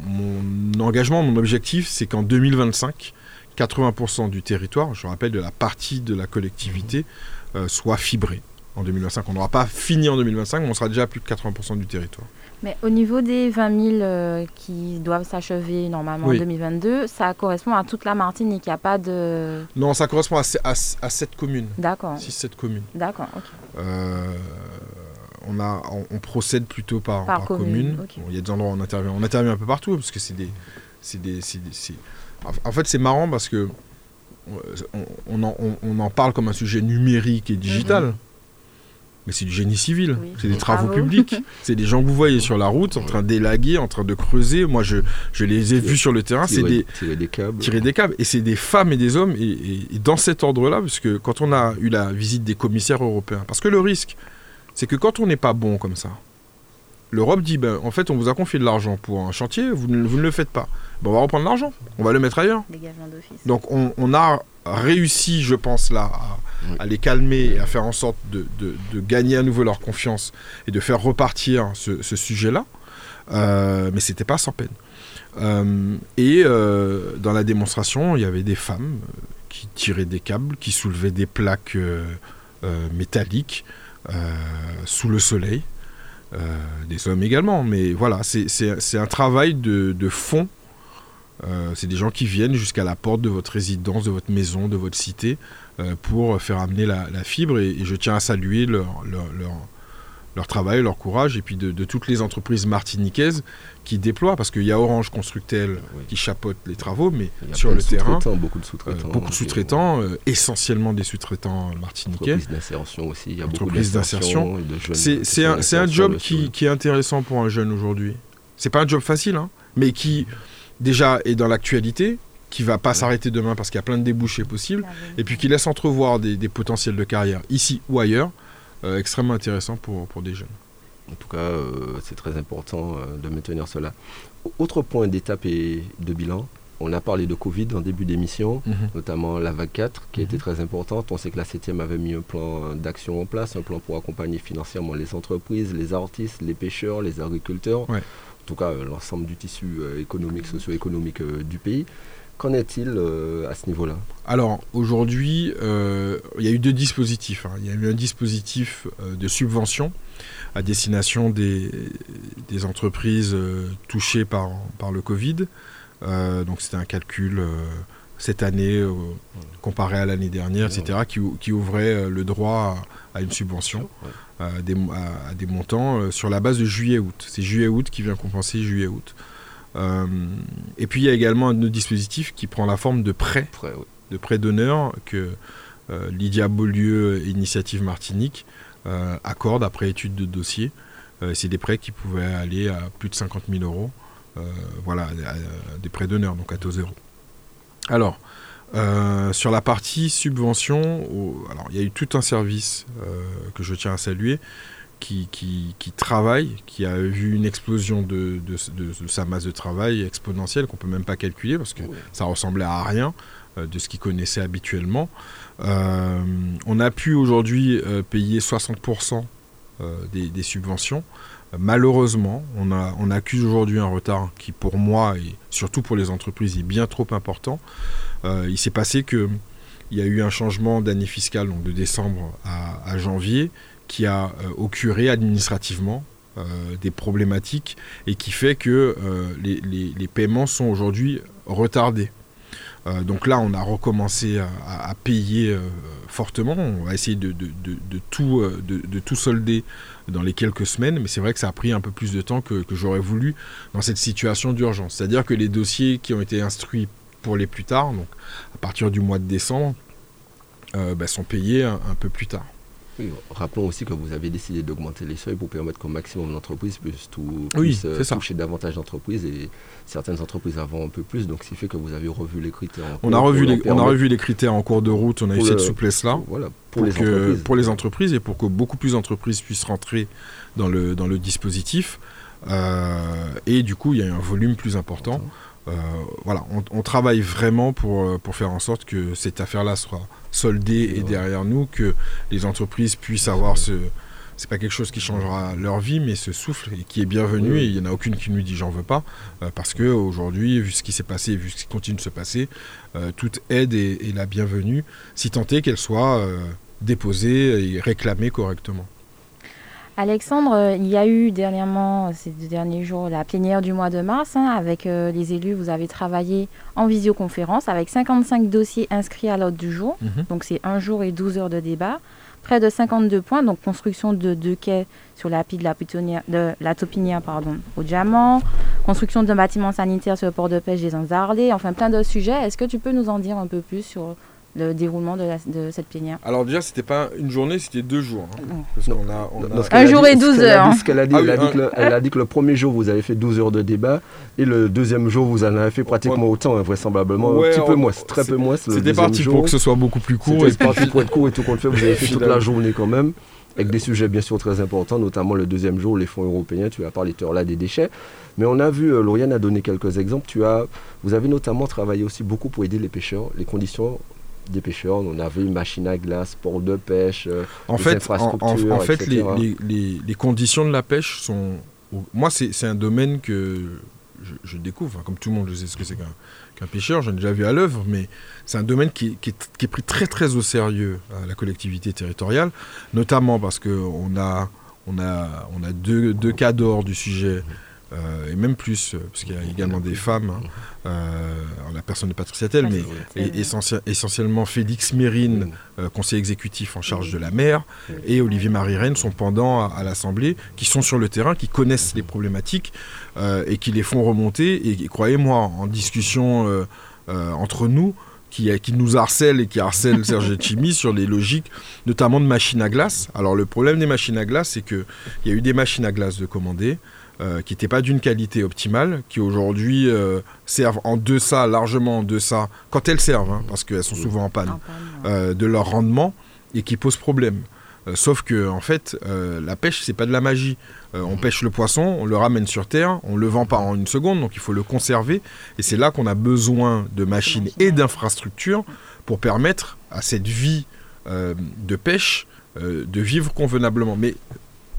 mon engagement, mon objectif, c'est qu'en 2025, 80% du territoire, je rappelle de la partie de la collectivité, soit fibré. En 2025, on n'aura pas fini en 2025, mais on sera déjà à plus de 80% du territoire. Mais au niveau des 20 000 euh, qui doivent s'achever normalement en 2022, ça correspond à toute la Martinique. Il n'y a pas de. Non, ça correspond à, à, à 7 communes. D'accord. 6-7 communes. D'accord, ok. Euh, on, a, on, procède plutôt par, par, commune. Il y a des endroits où on intervient. On intervient un peu partout parce que c'est des. des, En fait, c'est marrant parce que euh, on, en, on, en, parle comme un sujet numérique et digital. Mhm. Mais c'est du génie civil, c'est des travaux, publics. (laughs) c'est des gens que vous voyez sur la route en train d'élaguer, en train de creuser. Moi, je, je les ai vus sur le terrain. C'est des tirer des câbles. Tirer des câbles. Et c'est des femmes et des hommes. Et, dans cet ordre-là, parce que quand on a eu la visite des commissaires européens, parce que le risque, c'est que quand on n'est pas bon comme ça, l'Europe dit ben, en fait, on vous a confié de l'argent pour un chantier, vous ne, vous ne le faites pas. Ben, on va reprendre l'argent, on va le mettre ailleurs. Donc on, on a réussi, je pense, là, à, les calmer et à faire en sorte de, gagner à nouveau leur confiance et de faire repartir ce, sujet-là. Euh, mais c'était pas sans peine. Euh, et euh, dans la démonstration, il y avait des femmes qui tiraient des câbles, qui soulevaient des plaques métalliques sous le soleil. Des hommes également, mais voilà, c'est un travail de, de fond euh, c'est des gens qui viennent jusqu'à la porte de votre résidence, de votre maison, de votre cité, euh, pour faire amener la, fibre. Et, je tiens à saluer leur, travail, leur courage, et puis de, toutes les entreprises martiniquaises qui déploient, parce qu'il y a Orange Constructel qui chapeaute les travaux, mais sur le terrain, beaucoup de sous-traitants, euh, beaucoup de sous-traitants, essentiellement des sous-traitants martiniquais. Entreprises d'insertion aussi, il y a beaucoup d'insertion. C'est un, un, job qui, qui, est intéressant pour un jeune aujourd'hui. C'est pas un job facile, hein, mais qui déjà est dans l'actualité, qui va pas s'arrêter demain parce qu'il y a plein de débouchés possibles, et puis qui laisse entrevoir des, potentiels de carrière ici ou ailleurs, euh, extrêmement intéressant pour, pour des jeunes. En tout cas, euh, c'est très important euh, de maintenir cela. Autre point d'étape et de bilan, on a parlé de Covid en début d'émission, mhm. notamment la vague 4 qui était mhm. très importante. On sait que la 7 avait mis un plan d'action en place, un plan pour accompagner financièrement les entreprises, les artistes, les pêcheurs, les agriculteurs tout cas euh, l'ensemble du tissu euh, économique, socio-économique euh, du pays. Qu'en est-il à ce niveau-là? Alors aujourd'hui, il y a eu deux dispositifs. Hein. Il y a eu un dispositif de subvention à destination des, des entreprises touchées par, par le Covid. donc c'était un calcul cette année comparé à l'année dernière, etc., qui, ouvrait le droit à, une subvention, à des, à, des, montants sur la base de juillet-août. C'est juillet-août qui vient compenser juillet-août. Et puis il y a également un autre dispositif qui prend la forme de prêt, de prêt d'honneur que Lydia Beaulieu, Initiative Martinique, accorde après étude de dossier. C'est des prêts qui pouvaient aller à plus de 50 000 euros. voilà, des prêts d'honneur, donc à taux zéro. Alors, euh, sur la partie subvention, alors il y a eu tout un service euh, que je tiens à saluer qui, qui, travaille, qui a vu une explosion de, sa masse de travail exponentielle qu'on peut même pas calculer parce que ça ressemblait à rien euh, de ce qu'il connaissait habituellement. on a pu aujourd'hui payer 60% des, subventions. Malheureusement, on, a, on accuse aujourd'hui un retard qui pour moi et surtout pour les entreprises est bien trop important. Euh, il s'est passé que il y a eu un changement d'année fiscale, donc de décembre à, janvier, qui a euh, occurré administrativement euh, des problématiques et qui fait que les, paiements sont aujourd'hui retardés. donc là, on a recommencé à, payer fortement. On va essayer de, tout, de, tout solder dans les quelques semaines, mais c'est vrai que ça a pris un peu plus de temps que j'aurais voulu dans cette situation d'urgence. C'est-à-dire que les dossiers qui ont été instruits pour les plus tard, donc à partir du mois de décembre, euh, bah, sont payés un, peu plus tard. Rappelons aussi que vous avez décidé d'augmenter les seuils pour permettre qu'au maximum d'entreprises puissent, tout, euh, toucher davantage d'entreprises et certaines entreprises avant un peu plus, donc ce qui fait que vous avez revu les critères. on, a revu les, on a revu les critères en cours de route, on a eu cette souplesse-là voilà, pour, les entreprises. pour les entreprises et pour que beaucoup plus d'entreprises puissent rentrer dans le, dans le dispositif. Euh, et du coup, il y a eu un volume plus important. Euh, voilà, on, travaille vraiment pour, euh, pour faire en sorte que cette affaire-là soit soldée et derrière nous, que les entreprises puissent avoir ce, c'est pas quelque chose qui changera leur vie, mais ce souffle et qui est bienvenu. Et il n'y en a aucune qui nous dit j'en veux pas, euh, parce que aujourd'hui, vu ce qui s'est passé, vu ce qui continue de se passer, toute aide est, la bienvenue, si tant est qu'elle soit déposée et réclamée correctement. Alexandre, euh, il y a eu dernièrement, ces deux derniers jours, la plénière du mois de mars. Hein, avec euh, les élus, vous avez travaillé en visioconférence avec 55 dossiers inscrits à l'ordre du jour. Mhm. Donc c'est un jour et 12 heures de débat. Près de 52 points, donc construction de deux quais sur la de la, de la Topinière pardon, au Diamant, construction d'un bâtiment sanitaire sur le port de pêche des Anzarlés, enfin plein d'autres sujets. Est-ce que tu peux nous en dire un peu plus sur le déroulement de, cette plénière Alors déjà, c'était pas une journée, c'était deux jours. un jour et 12 heures. elle, a dit, elle, a dit que le, premier jour, vous avez fait 12 heures de débat, et le deuxième jour, vous en avez fait pratiquement autant, hein, vraisemblablement. un petit peu moins, très peu moins. C'était parti pour que ce soit beaucoup plus court. C'était parti pour être court et tout compte fait, vous avez fait toute la journée quand même avec des sujets bien sûr très importants, notamment le deuxième jour, les fonds européens, tu as parlé tout là des déchets. Mais on a vu, euh, Lauriane a donné quelques exemples, tu as, vous avez notamment travaillé aussi beaucoup pour aider les pêcheurs, les conditions des pêcheurs. On avait une machine à glace, port de pêche, euh, en fait, infrastructures, en, fait, les, conditions de la pêche sont... Moi, c'est un domaine que je, découvre. comme tout le monde, je sais ce que c'est qu'un pêcheur. J'en ai déjà vu à l'œuvre, mais c'est un domaine qui, est, pris très très au sérieux à la collectivité territoriale, notamment parce qu'on a, on a, on a deux, deux cas d'or du sujet euh, et même plus, euh, parce qu'il y a également des femmes. Hein. Euh, la personne de Patricia Tell, mais essentiellement Félix Mérine, conseiller exécutif en charge de la mer, et Olivier Marie Rennes sont pendant à, l'Assemblée, qui sont sur le terrain, qui connaissent les problématiques et qui les font remonter. Et, croyez-moi, en discussion entre nous, qui, qui, nous harcèle et qui harcèle (laughs) Serge Chimi sur les logiques, notamment de machines à glace. Alors le problème des machines à glace, c'est qu'il y a eu des machines à glace de commander, euh, qui n'étaient pas d'une qualité optimale, qui aujourd'hui euh, servent en deçà, largement en deçà, quand elles servent, hein, parce qu'elles sont souvent en panne, euh, de leur rendement, et qui posent problème. sauf que, en fait, la pêche, c'est pas de la magie. on pêche le poisson, on le ramène sur terre, on le vend pas en une seconde, donc il faut le conserver. Et c'est là qu'on a besoin de machines et d'infrastructures pour permettre à cette vie de pêche de vivre convenablement. Mais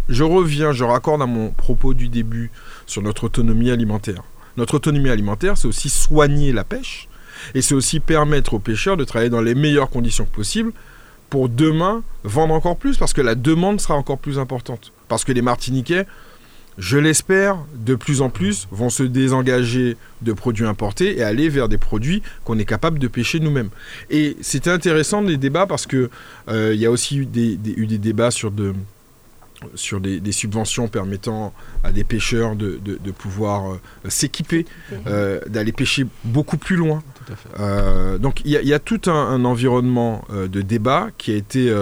je reviens, je raccorde à mon propos du début sur notre autonomie alimentaire. Notre autonomie alimentaire, c'est aussi soigner la pêche et c'est aussi permettre aux pêcheurs de travailler dans les meilleures conditions possibles pour demain vendre encore plus parce que la demande sera encore plus importante. Parce que les Martiniquais je l'espère, de plus en plus vont se désengager de produits importés et aller vers des produits qu'on est capable de pêcher nous-mêmes. Et c'était intéressant les débats parce que il y a aussi eu des débats sur de, sur des, subventions permettant à des pêcheurs de, pouvoir euh, s'équiper, euh, d'aller pêcher beaucoup plus loin. Euh, donc il y, a tout un, environnement de débat qui a été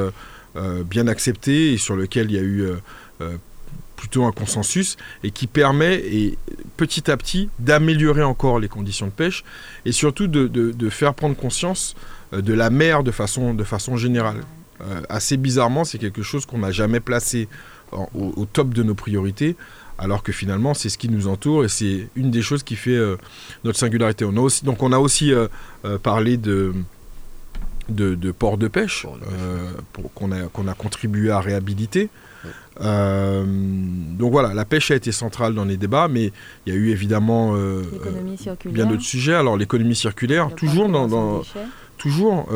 bien accepté et sur lequel il y a eu plutôt un consensus et qui permet et, petit à petit d'améliorer encore les conditions de pêche et surtout de, faire prendre conscience de la mer de façon, de façon générale. Euh, assez bizarrement, c'est quelque chose qu'on n'a jamais placé au, top de nos priorités, alors que finalement, c'est ce qui nous entoure et c'est une des choses qui fait euh, notre singularité. On a aussi, donc, on a aussi euh, parlé de, de, ports de pêche, qu'on a, contribué à réhabiliter. donc voilà, la pêche a été centrale dans les débats, mais il y a eu évidemment bien d'autres sujets. Alors l'économie circulaire, toujours dans, dans toujours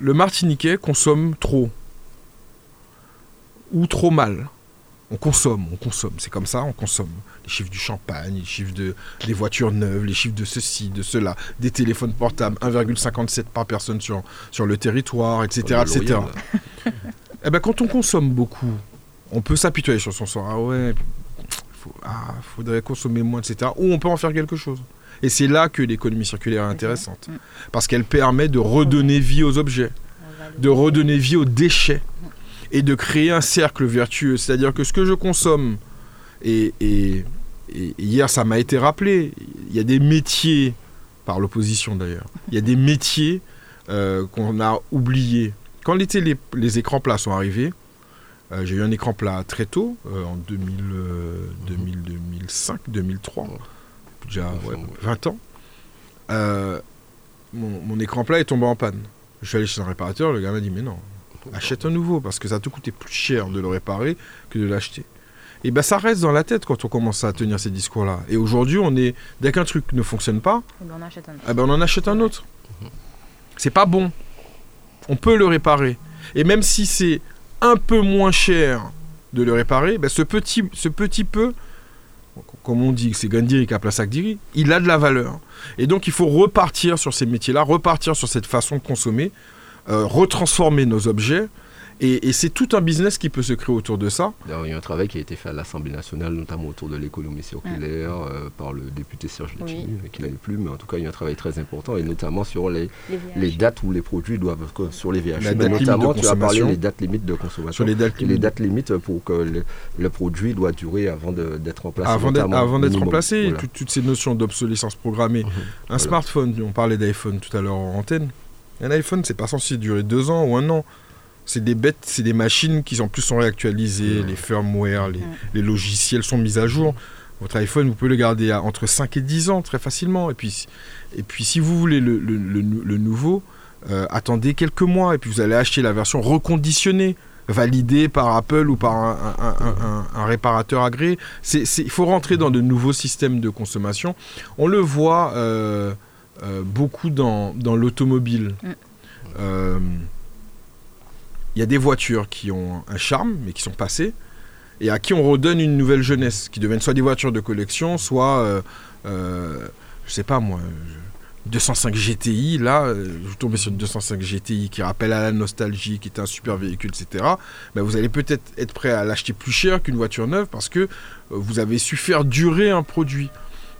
le Martiniquais consomme trop. Ou trop mal. On consomme, on consomme, c'est comme ça, on consomme. Les chiffres du champagne, les chiffres de, des voitures neuves, les chiffres de ceci, de cela, des téléphones portables, 1,57 par personne sur, sur le territoire, etc. etc. (laughs) eh ben, quand on consomme beaucoup, on peut s'apitoyer sur son sort. Ah ouais, il ah, faudrait consommer moins, etc. Ou on peut en faire quelque chose. Et c'est là que l'économie circulaire est intéressante. Mm. Parce qu'elle permet de redonner vie aux objets, de redonner vie aux déchets et de créer un cercle vertueux. C'est-à-dire que ce que je consomme, et, hier ça m'a été rappelé, il y a des métiers, par l'opposition d'ailleurs, il y a des métiers euh, qu'on a oubliés. Quand les, les écrans plats sont arrivés, euh, j'ai eu un écran plat très tôt, euh, en 2000, 2005, 2003 déjà 20 ans, euh, mon, écran plat est tombé en panne. Je suis allé chez un réparateur, le gars m'a dit mais non, achète un nouveau parce que ça te coûtait plus cher de le réparer que de l'acheter. Et ben ça reste dans la tête quand on commence à tenir ces discours-là. Et aujourd'hui, on est dès qu'un truc ne fonctionne pas, eh ben, on, achète un autre. Eh ben, on en achète un autre. C'est pas bon. On peut le réparer. Et même si c'est un peu moins cher de le réparer, ben ce petit, ce petit peu, comme on dit, c'est Gandhi qui a place Diri, il a de la valeur. Et donc il faut repartir sur ces métiers-là, repartir sur cette façon de consommer, euh, retransformer nos objets et, c'est tout un business qui peut se créer autour de ça. il y a un travail qui a été fait à l'Assemblée nationale, notamment autour de l'économie circulaire, euh, par le député Serge Letchimy, qui n'a plus, mais en tout cas, il y a un travail très important, et notamment sur les, les, dates où les produits doivent, sur les VHU, mais notamment, tu as parlé des dates limites de consommation. Sur les dates, les dates limites pour que le, produit doit durer avant d'être remplacé. Avant d'être remplacé, toutes ces notions d'obsolescence programmée. Mhm. Un smartphone, on parlait d'iPhone tout à l'heure en antenne, un iPhone, c'est pas censé durer deux ans ou un an c'est des bêtes, c'est des machines qui en plus sont réactualisées, les firmware, les, logiciels sont mis à jour. Votre iPhone, vous pouvez le garder à entre 5 et 10 ans très facilement. Et puis, et puis si vous voulez le, nouveau, euh, attendez quelques mois et puis vous allez acheter la version reconditionnée, validée par Apple ou par un, réparateur agréé. il faut rentrer dans de nouveaux systèmes de consommation. On le voit euh, euh, beaucoup dans, l'automobile. Mm il y a des voitures qui ont un charme, mais qui sont passées, et à qui on redonne une nouvelle jeunesse, qui deviennent soit des voitures de collection, soit, euh, euh, je sais pas moi, 205 GTI, là, euh, vous tombez sur une 205 GTI qui rappelle à la nostalgie, qui est un super véhicule, etc. Ben vous allez peut-être être prêt à l'acheter plus cher qu'une voiture neuve parce que vous avez su faire durer un produit.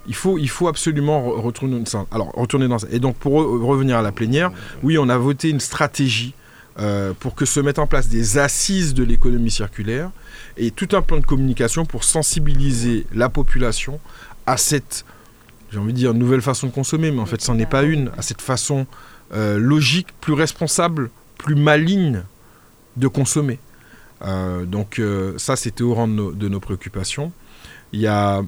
Il faut, il faut absolument retourner, alors, retourner dans ça. Et donc, pour revenir à la plénière, oui, on a voté une stratégie euh, pour que se mettent en place des assises de l'économie circulaire et tout un plan de communication pour sensibiliser la population à cette, j'ai envie de dire, nouvelle façon de consommer, mais en fait, ce n'en est pas une, à cette façon euh, logique, plus responsable, plus maligne de consommer. Euh, donc ça, c'était au rang de nos, préoccupations. Il y a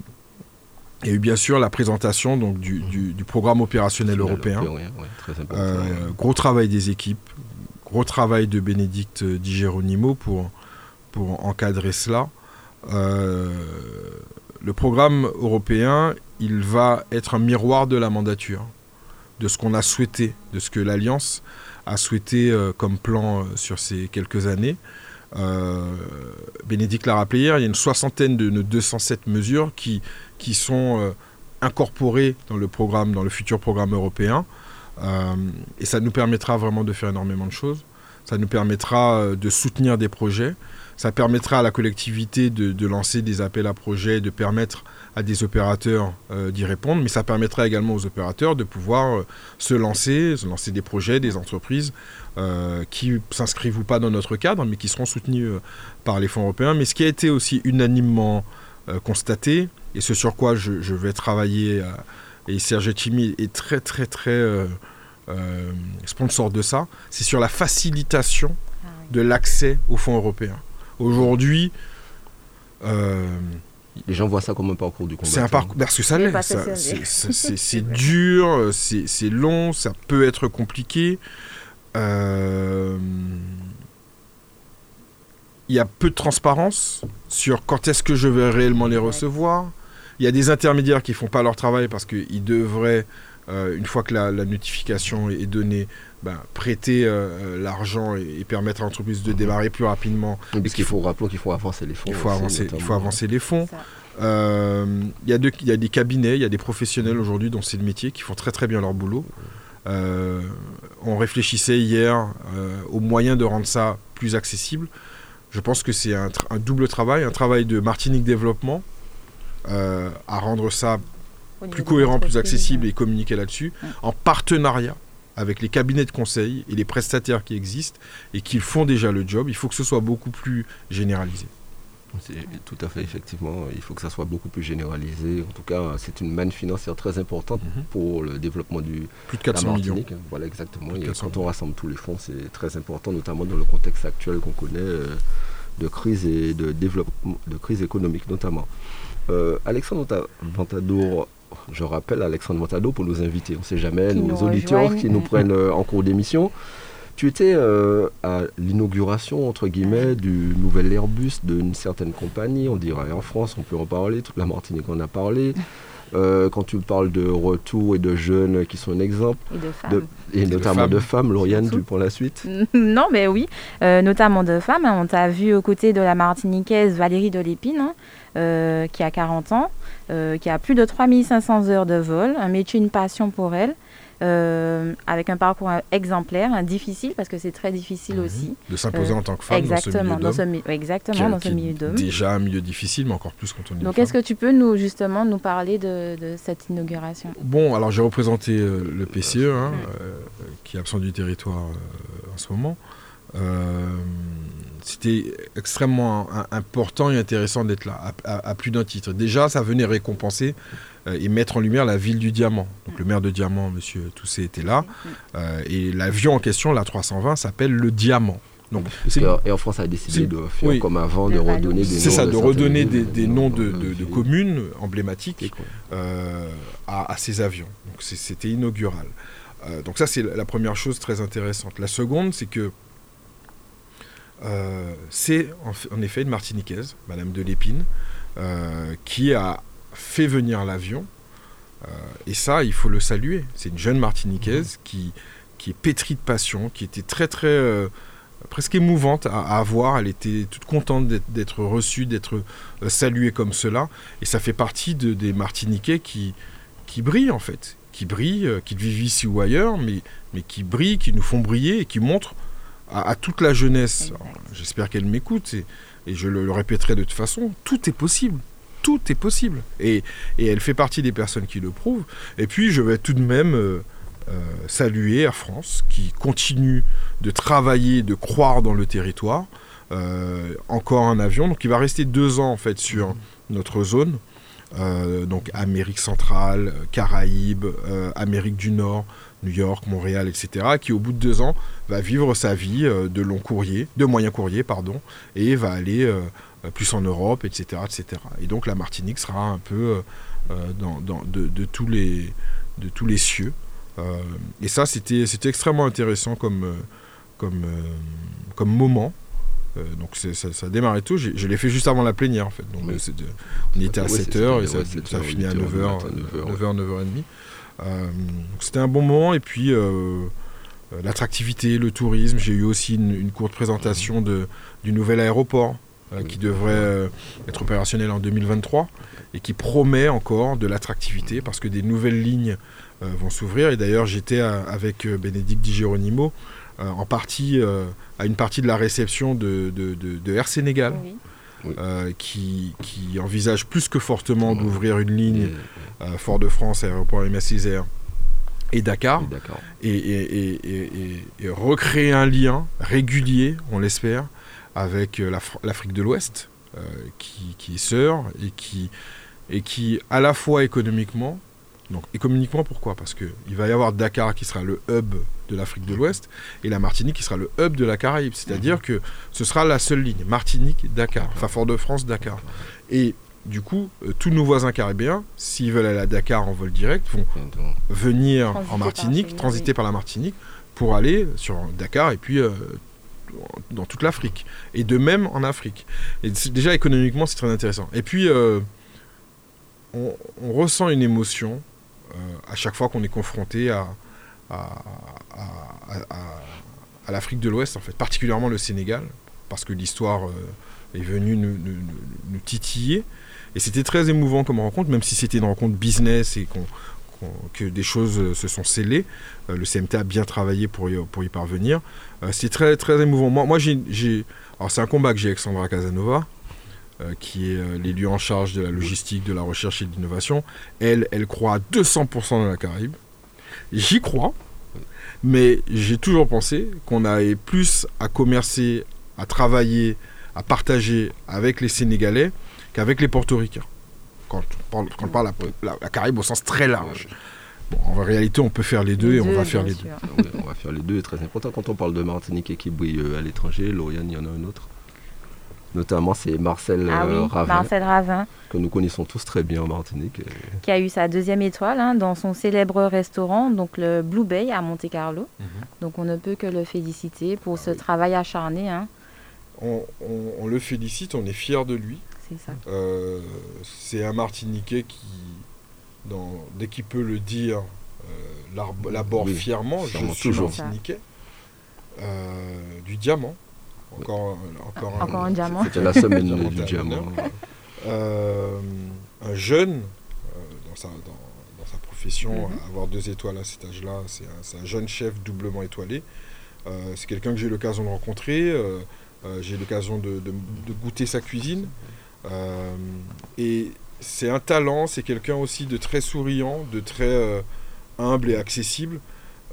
eu bien sûr la présentation donc, du, programme opérationnel européen. gros travail des équipes, gros travail de Bénédicte Di Geronimo pour, pour encadrer cela. Euh, le programme européen, il va être un miroir de la mandature, de ce qu'on a souhaité, de ce que l'Alliance a souhaité euh, comme plan euh, sur ces quelques années. Bénédicte l'a rappelé hier, il y a une soixantaine de nos 207 mesures qui, qui sont incorporées dans le programme, dans le futur programme européen. Et ça nous permettra vraiment de faire énormément de choses. Ça nous permettra de soutenir des projets. Ça permettra à la collectivité de, lancer des appels à projets, de permettre à des opérateurs euh, d'y répondre, mais ça permettra également aux opérateurs de pouvoir euh, se lancer, se lancer des projets, des entreprises euh, qui s'inscrivent ou pas dans notre cadre, mais qui seront soutenus par les fonds européens. Mais ce qui a été aussi unanimement constaté, et ce sur quoi je, vais travailler, et Serge Chimi est très très très sponsor de ça, c'est sur la facilitation ah de l'accès aux fonds européens. Aujourd'hui, euh, les gens voient ça comme un parcours du combat. C'est un parcours, parce que ça l'est. C'est (laughs) dur, c'est long, ça peut être compliqué. Euh, il y a peu de transparence sur quand est-ce que je vais réellement les recevoir. Il y a des intermédiaires qui font pas leur travail parce qu'ils devraient, euh, une fois que la, la, notification est donnée, ben, prêter euh, euh, l'argent et, permettre à l'entreprise de démarrer plus rapidement. Parce qu'il faut rappeler qu'il faut avancer les fonds. Il faut, avancer, il faut avancer les fonds. Euh, il y, a y, a des cabinets, il y a des professionnels aujourd'hui dont c'est le métier qui font très très bien leur boulot. on réfléchissait hier aux moyens de rendre ça plus accessible. Je pense que c'est un, un, double travail, un travail de Martinique Développement à rendre ça plus cohérent, plus accessible et communiquer là-dessus, en partenariat avec les cabinets de conseil et les prestataires qui existent et qui font déjà le job. Il faut que ce soit beaucoup plus généralisé. Tout à fait, effectivement. Il faut que ça soit beaucoup plus généralisé. En tout cas, c'est une manne financière très importante mhm. pour le développement du plus de 400 millions. Voilà, exactement. Et quand on rassemble tous les fonds, c'est très important, notamment dans le contexte actuel qu'on connaît euh, de crise et de développement, de crise économique notamment. Euh, Alexandre Ventadour, je rappelle Alexandre Montado pour nous inviter. On ne sait jamais, nos auditeurs qui nous prennent euh, en cours d'émission. Tu étais euh, à l'inauguration, entre guillemets, du nouvel Airbus d'une certaine compagnie, on dirait en France, on peut en parler, toute la Martinique en a parlé. (laughs) Euh, quand tu parles de retour et de jeunes qui sont un exemple. Et de femmes. et, notamment de femmes, Lauriane, du pour la suite. (laughs) non, mais oui, notamment de femmes. Hein. On t'a vu aux côtés de la Martiniquaise Valérie Delépine, hein, qui a 40 ans. Euh, qui a plus de 3500 heures de vol, un métier, une passion pour elle. Euh, avec un parcours exemplaire, difficile parce que c'est très difficile mhm. aussi. De s'imposer en tant que femme exactement, dans ce milieu Exactement, dans ce milieu d'hommes. Déjà un milieu difficile, mais encore plus quand on est Donc est-ce que tu peux nous justement nous parler de, cette inauguration? Bon, alors j'ai représenté euh, le PCE, hein, qui est absent du territoire en ce moment. C'était extrêmement important et intéressant d'être là, à, plus d'un titre. Déjà, ça venait récompenser euh, et mettre en lumière la ville du diamant. Donc le maire de Diamant, Monsieur Toussé, était là. Euh, et l'avion en question, la 320, s'appelle le Diamant. Donc, et en France, a décidé de faire comme avant, de redonner des noms. C'est ça, de, redonner des, noms de, communes emblématiques euh, à, ces avions. Donc c'était inaugural. donc ça, c'est la première chose très intéressante. La seconde, c'est que euh, c'est en, effet une Martiniquaise, Madame de Lépine, euh, qui a fait venir l'avion. Euh, et ça, il faut le saluer. C'est une jeune Martiniquaise mmh. qui, qui est pétrie de passion, qui était très très presque émouvante à, voir. Elle était toute contente d'être reçue, d'être saluée comme cela. Et ça fait partie de, des Martiniquais qui, qui brillent en fait, qui brillent, qui vivent ici ou ailleurs, mais, mais qui brillent, qui nous font briller et qui montrent à, toute la jeunesse, j'espère qu'elle m'écoute, et, je le, répéterai de toute façon, tout est possible. Tout est possible. Et, elle fait partie des personnes qui le prouvent. Et puis, je vais tout de même euh, euh, saluer Air France, qui continue de travailler, de croire dans le territoire. Euh, encore un avion, donc il va rester deux ans en fait sur notre zone. donc Amérique centrale, Caraïbes, Amérique du Nord, New York, Montréal, etc., qui au bout de deux ans va vivre sa vie euh, de long courrier, de moyen courrier, pardon, et va aller euh, plus en Europe, etc., etc. Et donc la Martinique sera un peu euh, dans, de, tous les, de tous les cieux. et ça, c'était extrêmement intéressant comme, comme, comme moment. donc ça, ça, a démarré tôt. Je l'ai fait juste avant la plénière en fait. Donc on était à 7h et ça, ça a fini à 9h, 9h, 9h30. Euh, c'était un bon moment et puis euh, l'attractivité, le tourisme. J'ai eu aussi une, courte présentation de, du nouvel aéroport qui devrait être opérationnel en 2023 et qui promet encore de l'attractivité parce que des nouvelles lignes vont s'ouvrir. Et d'ailleurs, j'étais avec Bénédicte Di Geronimo en partie, à une partie de la réception de, de, Air Sénégal. Qui, qui, envisage plus que fortement d'ouvrir une ligne Fort-de-France, aéroport MSISR et Dakar, et, et, recréer un lien régulier, on l'espère, avec euh, l'Afrique de l'Ouest, euh, qui, qui, est sœur et qui, et qui, à la fois économiquement, donc économiquement pourquoi? Parce qu'il va y avoir Dakar qui sera le hub de l'Afrique de l'Ouest et la Martinique qui sera le hub de la Caraïbe. C'est-à-dire mhm. que ce sera la seule ligne, Martinique-Dakar, enfin Fort-de-France-Dakar. Et du coup, euh, tous nos voisins caribéens, s'ils veulent aller à Dakar en vol direct, vont venir en Martinique, transiter par la Martinique, pour aller sur Dakar et puis euh, dans toute l'Afrique. Et de même en Afrique. Et déjà économiquement, c'est très intéressant. Et puis, euh, on, ressent une émotion à chaque fois qu'on est confronté à, l'Afrique de l'Ouest, en fait, particulièrement le Sénégal, parce que l'histoire est venue nous, titiller. Et c'était très émouvant comme rencontre, même si c'était une rencontre business et que des choses euh, se sont scellées. Euh, le CMT a bien travaillé pour y, parvenir. Euh, c'est très, très émouvant. Moi, moi c'est un combat que j'ai avec Sandra Casanova, qui est l'élu en charge de la logistique, de la recherche et de l'innovation. Elle, elle croit à 200% dans la Caraïbe. J'y crois, mais j'ai toujours pensé qu'on avait plus à commercer, à travailler, à partager avec les Sénégalais qu'avec les portoricains. Quand on parle, la, la, Caraïbe au sens très large. Bon, en réalité, on peut faire les deux et on va faire les deux. On va faire les deux, très important. Quand on parle de Martinique qui brille euh, à l'étranger, Lauriane, il y en a un autre. Notamment, c'est Marcel ah euh, Ravin. Marcel Ravin. Que nous connaissons tous très bien en Martinique. Qui a eu sa deuxième étoile hein, dans son célèbre restaurant, donc le Blue Bay à Monte-Carlo. Mhm. Donc on ne peut que le féliciter pour ce travail acharné. Hein. on, le félicite, on est fiers de lui. Euh, c'est un Martiniquais qui, dès qu'il peut le dire, euh, l'aborde fièrement. Je suis toujours Martiniquais. Euh, du diamant. Encore, encore, un, diamant. C'était la (laughs) semaine du diamant. un jeune, dans sa, dans, sa profession, mhm. avoir deux étoiles à cet âge-là, c'est un, jeune chef doublement étoilé. c'est quelqu'un que j'ai eu l'occasion de rencontrer. j'ai eu l'occasion de, de, goûter sa cuisine. Euh, et c'est un talent, c'est quelqu'un aussi de très souriant, de très euh, humble et accessible.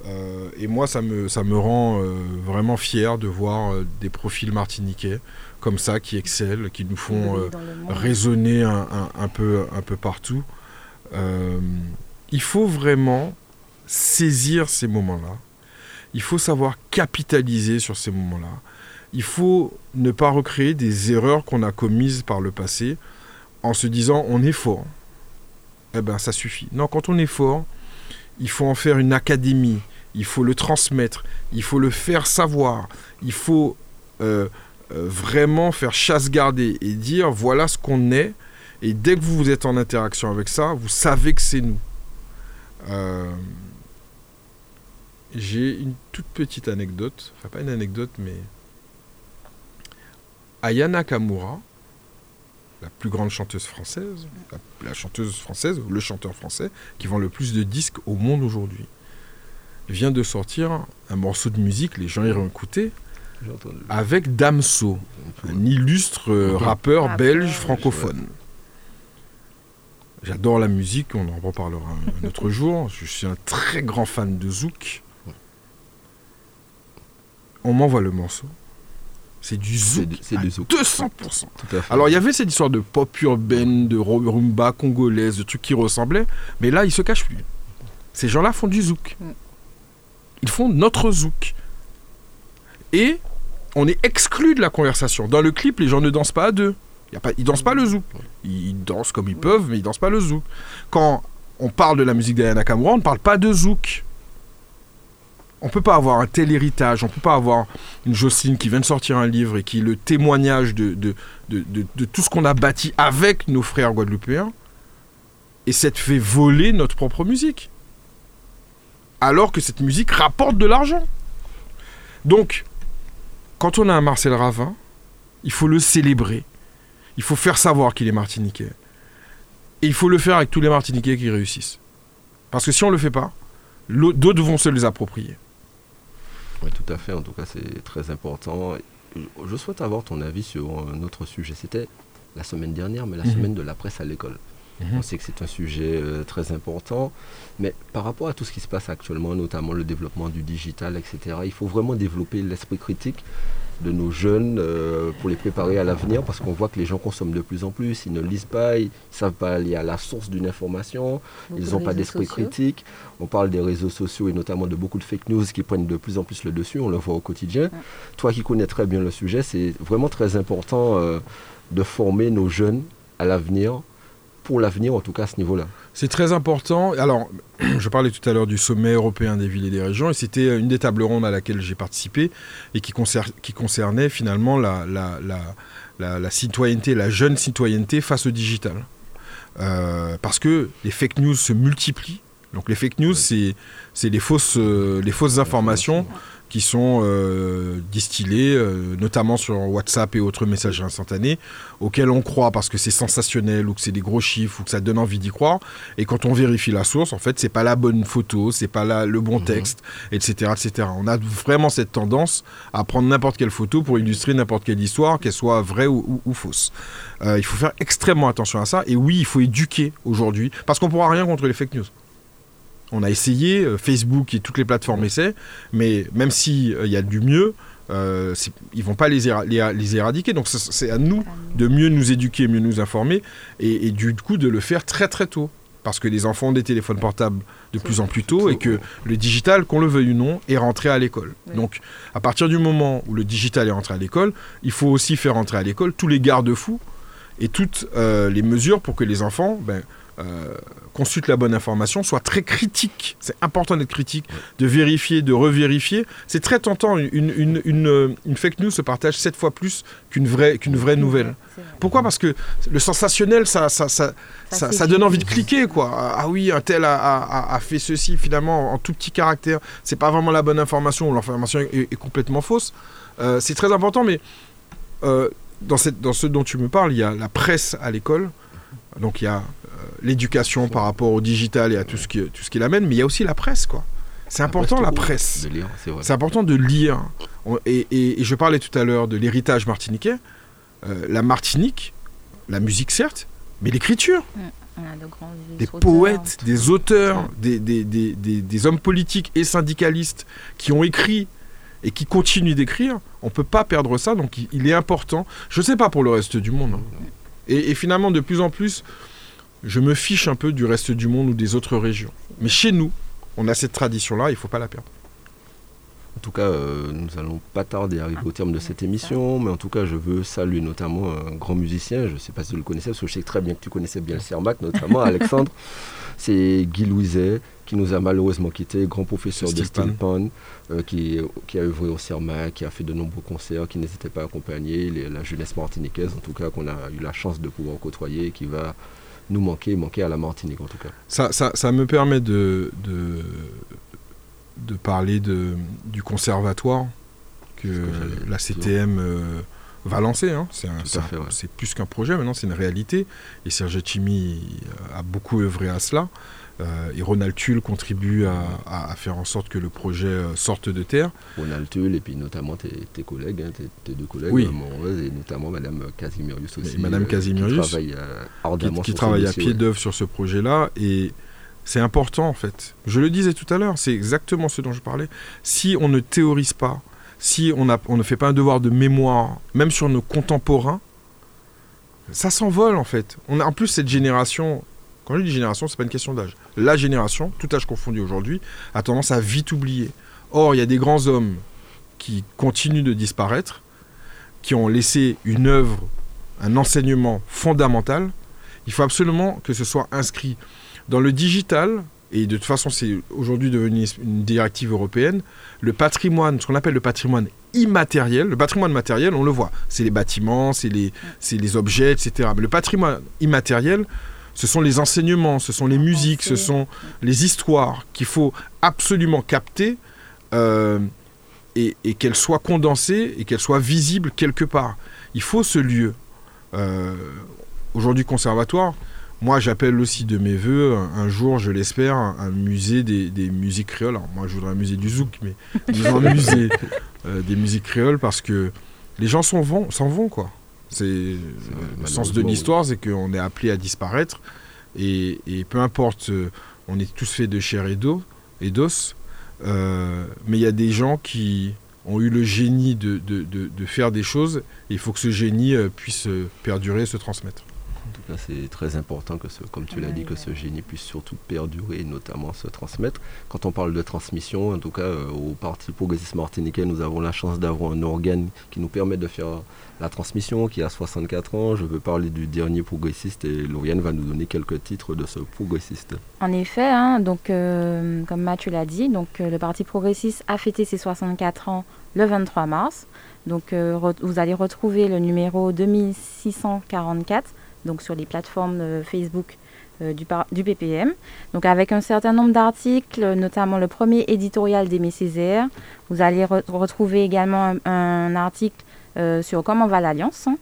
Euh, et moi, ça me, ça me rend vraiment fier de voir des profils martiniquais comme ça qui excellent, qui nous font résonner un, un, peu, un peu partout. il faut vraiment saisir ces moments-là. Il faut savoir capitaliser sur ces moments-là il faut ne pas recréer des erreurs qu'on a commises par le passé en se disant on est fort. Eh bien, ça suffit. Non, quand on est fort, il faut en faire une académie, il faut le transmettre, il faut le faire savoir, il faut euh, euh, vraiment faire chasse gardée et dire voilà ce qu'on est. Et dès que vous êtes en interaction avec ça, vous savez que c'est nous. Euh, j'ai une toute petite anecdote, enfin pas une anecdote, mais Ayana Kamura, la plus grande chanteuse française, la, chanteuse française, le chanteur français, qui vend le plus de disques au monde aujourd'hui, vient de sortir un morceau de musique, les gens iront écouter, avec Damso, un illustre rappeur belge francophone. J'adore la musique, on en reparlera un autre jour. Je suis un très grand fan de Zouk. On m'envoie le morceau. C'est du zouk. C'est du zouk. 200%. Alors il y avait cette histoire de pop urbaine, de rumba congolaise, de trucs qui ressemblaient, mais là ils se cachent plus. Ces gens-là font du zouk. Mm. Ils font notre zouk. Et on est exclu de la conversation. Dans le clip, les gens ne dansent pas à deux. Y a pas, dansent pas le zouk. Ils dansent comme ils peuvent, mais ils dansent pas le zouk. Quand on parle de la musique d'Ayana Kamura, on ne parle pas de zouk on peut pas avoir un tel héritage, on peut pas avoir une Jocelyne qui vient de sortir un livre et qui est le témoignage de, de, tout ce qu'on a bâti avec nos frères guadeloupéens, et s'être fait voler notre propre musique. Alors que cette musique rapporte de l'argent. Donc, quand on a un Marcel Ravin, il faut le célébrer. Il faut faire savoir qu'il est martiniquais. Et il faut le faire avec tous les martiniquais qui réussissent. Parce que si on ne le fait pas, d'autres vont se les approprier. Oui, tout à fait. En tout cas, c'est très important. Je souhaite avoir ton avis sur un autre sujet. C'était la semaine dernière, mais la mhm. semaine de la presse à l'école. Mhm. On sait que c'est un sujet euh, très important, mais par rapport à tout ce qui se passe actuellement, notamment le développement du digital, etc., il faut vraiment développer l'esprit critique de nos jeunes euh, pour les préparer à l'avenir parce qu'on voit que les gens consomment de plus en plus, ils ne lisent pas, ils ne savent pas aller à la source d'une information, ils n'ont pas d'esprit critique. On parle des réseaux sociaux et notamment de beaucoup de fake news qui prennent de plus en plus le dessus, on le voit au quotidien. Toi qui connais très bien le sujet, c'est vraiment très important euh, de former nos jeunes à l'avenir pour l'avenir, en tout cas à ce niveau-là. C'est très important. Alors, (clears throat) je parlais tout à l'heure du sommet européen des villes et des régions, et c'était une des tables rondes à laquelle j'ai participé, et qui, qui concernait finalement la, la, citoyenneté, la jeune citoyenneté face au digital. Euh, parce que les fake news se multiplient. Donc les fake news, c'est les fausses, euh, les fausses informations qui sont euh, distillés, euh, notamment sur WhatsApp et autres messages instantanés, auxquels on croit parce que c'est sensationnel ou que c'est des gros chiffres ou que ça donne envie d'y croire. Et quand on vérifie la source, en fait, c'est pas la bonne photo, c'est pas la, le bon mhm. texte, etc., etc. On a vraiment cette tendance à prendre n'importe quelle photo pour illustrer n'importe quelle histoire, qu'elle soit vraie ou, fausse. Euh, il faut faire extrêmement attention à ça. Et oui, il faut éduquer aujourd'hui, parce qu'on pourra rien contre les fake news. On a essayé, euh, Facebook et toutes les plateformes essaient, mais même s'il euh, y a du mieux, euh, ils vont pas les, les, éradiquer. Donc c'est à nous de mieux nous éduquer, mieux nous informer, et, du coup de le faire très très tôt. Parce que les enfants ont des téléphones portables de plus en plus tôt et que le digital, qu'on le veuille ou non, est rentré à l'école. Donc à partir du moment où le digital est rentré à l'école, il faut aussi faire rentrer à l'école tous les garde-fous et toutes les mesures pour que les enfants ben, euh, consulte la bonne information, soit très critique. C'est important d'être critique, de vérifier, de revérifier. C'est très tentant. Une, une, une, fake news se partage sept fois plus qu'une vraie, qu'une vraie nouvelle. Pourquoi? Parce que le sensationnel, ça, ça, ça, ça, donne envie de cliquer. quoi. Ah oui, un tel a, a, fait ceci, finalement, en tout petit caractère. C'est pas vraiment la bonne information, l'information est, complètement fausse. Euh, c'est très important, mais euh, dans, cette, dans ce dont tu me parles, il y a la presse à l'école. Donc il y a l'éducation par rapport au digital et à tout ce qui, tout ce qui l'amène, mais il y a aussi la presse, quoi. C'est important la presse. C'est important de lire. Et, je parlais tout à l'heure de l'héritage martiniquais. Euh, la Martinique, la musique certes, mais l'écriture. Des poètes, des auteurs, des, des, des, des, hommes politiques et syndicalistes qui ont écrit et qui continuent d'écrire. On ne peut pas perdre ça, donc il, est important. Je ne sais pas pour le reste du monde. Hein. Et, finalement, de plus en plus, je me fiche un peu du reste du monde ou des autres régions. Mais chez nous, on a cette tradition-là, il ne faut pas la perdre. En tout cas, euh, nous allons pas tarder à arriver au terme de cette émission, mais en tout cas, je veux saluer notamment un grand musicien, je ne sais pas si vous le connaissez, parce que je sais très bien que tu connaissais bien le Cermac, notamment (laughs) Alexandre. C'est Guy Louiset, qui nous a malheureusement quitté, grand professeur de steampunk, euh, qui, qui, a œuvré au CERMAC, qui a fait de nombreux concerts, qui n'hésitait pas à accompagner la jeunesse martiniquaise, en tout cas qu'on a eu la chance de pouvoir côtoyer, qui va nous manquer, manquer à la Martinique en tout cas. Ça, ça, ça me permet de, de, de parler de, du conservatoire que, la CTM euh, va lancer. Hein. C'est plus qu'un projet, maintenant c'est une réalité. Et Serge Chimi a beaucoup œuvré à cela. Euh, et Ronald Tull contribue à, faire en sorte que le projet euh, sorte de terre. Ronald Tull et puis notamment tes, collègues, hein, tes, deux collègues, oui. Euh, et notamment Madame Casimirius aussi. Madame Casimirius, qui travaille, ardemment qui, travaille à pied d'œuvre sur ce projet-là. Et c'est important en fait. Je le disais tout à l'heure, c'est exactement ce dont je parlais. Si on ne théorise pas, si on, ne fait pas un devoir de mémoire, même sur nos contemporains, ça s'envole en fait. On a, en plus cette génération, quand je dis génération, c'est pas une question d'âge. La génération, tout âge confondu aujourd'hui, a tendance à vite oublier. Or, il y a des grands hommes qui continuent de disparaître, qui ont laissé une œuvre, un enseignement fondamental. Il faut absolument que ce soit inscrit dans le digital. Et de toute façon, c'est aujourd'hui devenu une directive européenne. Le patrimoine, ce qu'on appelle le patrimoine immatériel, le patrimoine matériel, on le voit, c'est les bâtiments, c'est les, les objets, etc. Mais le patrimoine immatériel, ce sont les enseignements, ce sont les musiques, ce sont les histoires qu'il faut absolument capter euh, et, qu'elle soit condensée et qu'elle soit visible quelque part. Il faut ce lieu. Euh, aujourd'hui, conservatoire, moi j'appelle aussi de mes voeux un, jour, je l'espère, un, musée des, musiques créoles. Alors, moi je voudrais un musée du zouk, mais un musée (laughs) euh, des musiques créoles parce que les gens s'en vont, s'en vont quoi. C'est le sens de l'histoire, c'est qu'on est appelé à disparaître et, peu importe, euh, on est tous faits de chair et d'eau et d'os, euh, mais il y a des gens qui ont eu le génie de, faire des choses et il faut que ce génie euh, puisse perdurer, se transmettre. C'est très important que, ce, comme tu l'as dit, que ce génie puisse surtout perdurer et notamment se transmettre. Quand on parle de transmission, en tout cas, au Parti progressiste martiniquais, nous avons la chance d'avoir un organe qui nous permet de faire la transmission qui a 64 ans. Je veux parler du dernier progressiste et Lauriane va nous donner quelques titres de ce progressiste. En effet, hein, donc, euh, comme Mathieu l'a dit, donc, euh, le Parti progressiste a fêté ses 64 ans le 23 mars. Donc, euh, vous allez retrouver le numéro 2644 donc, sur les plateformes Facebook du, du, PPM. Donc avec un certain nombre d'articles, notamment le premier éditorial d'Aimé Césaire. Vous allez retrouver également un article euh, sur comment va l'Alliance hein,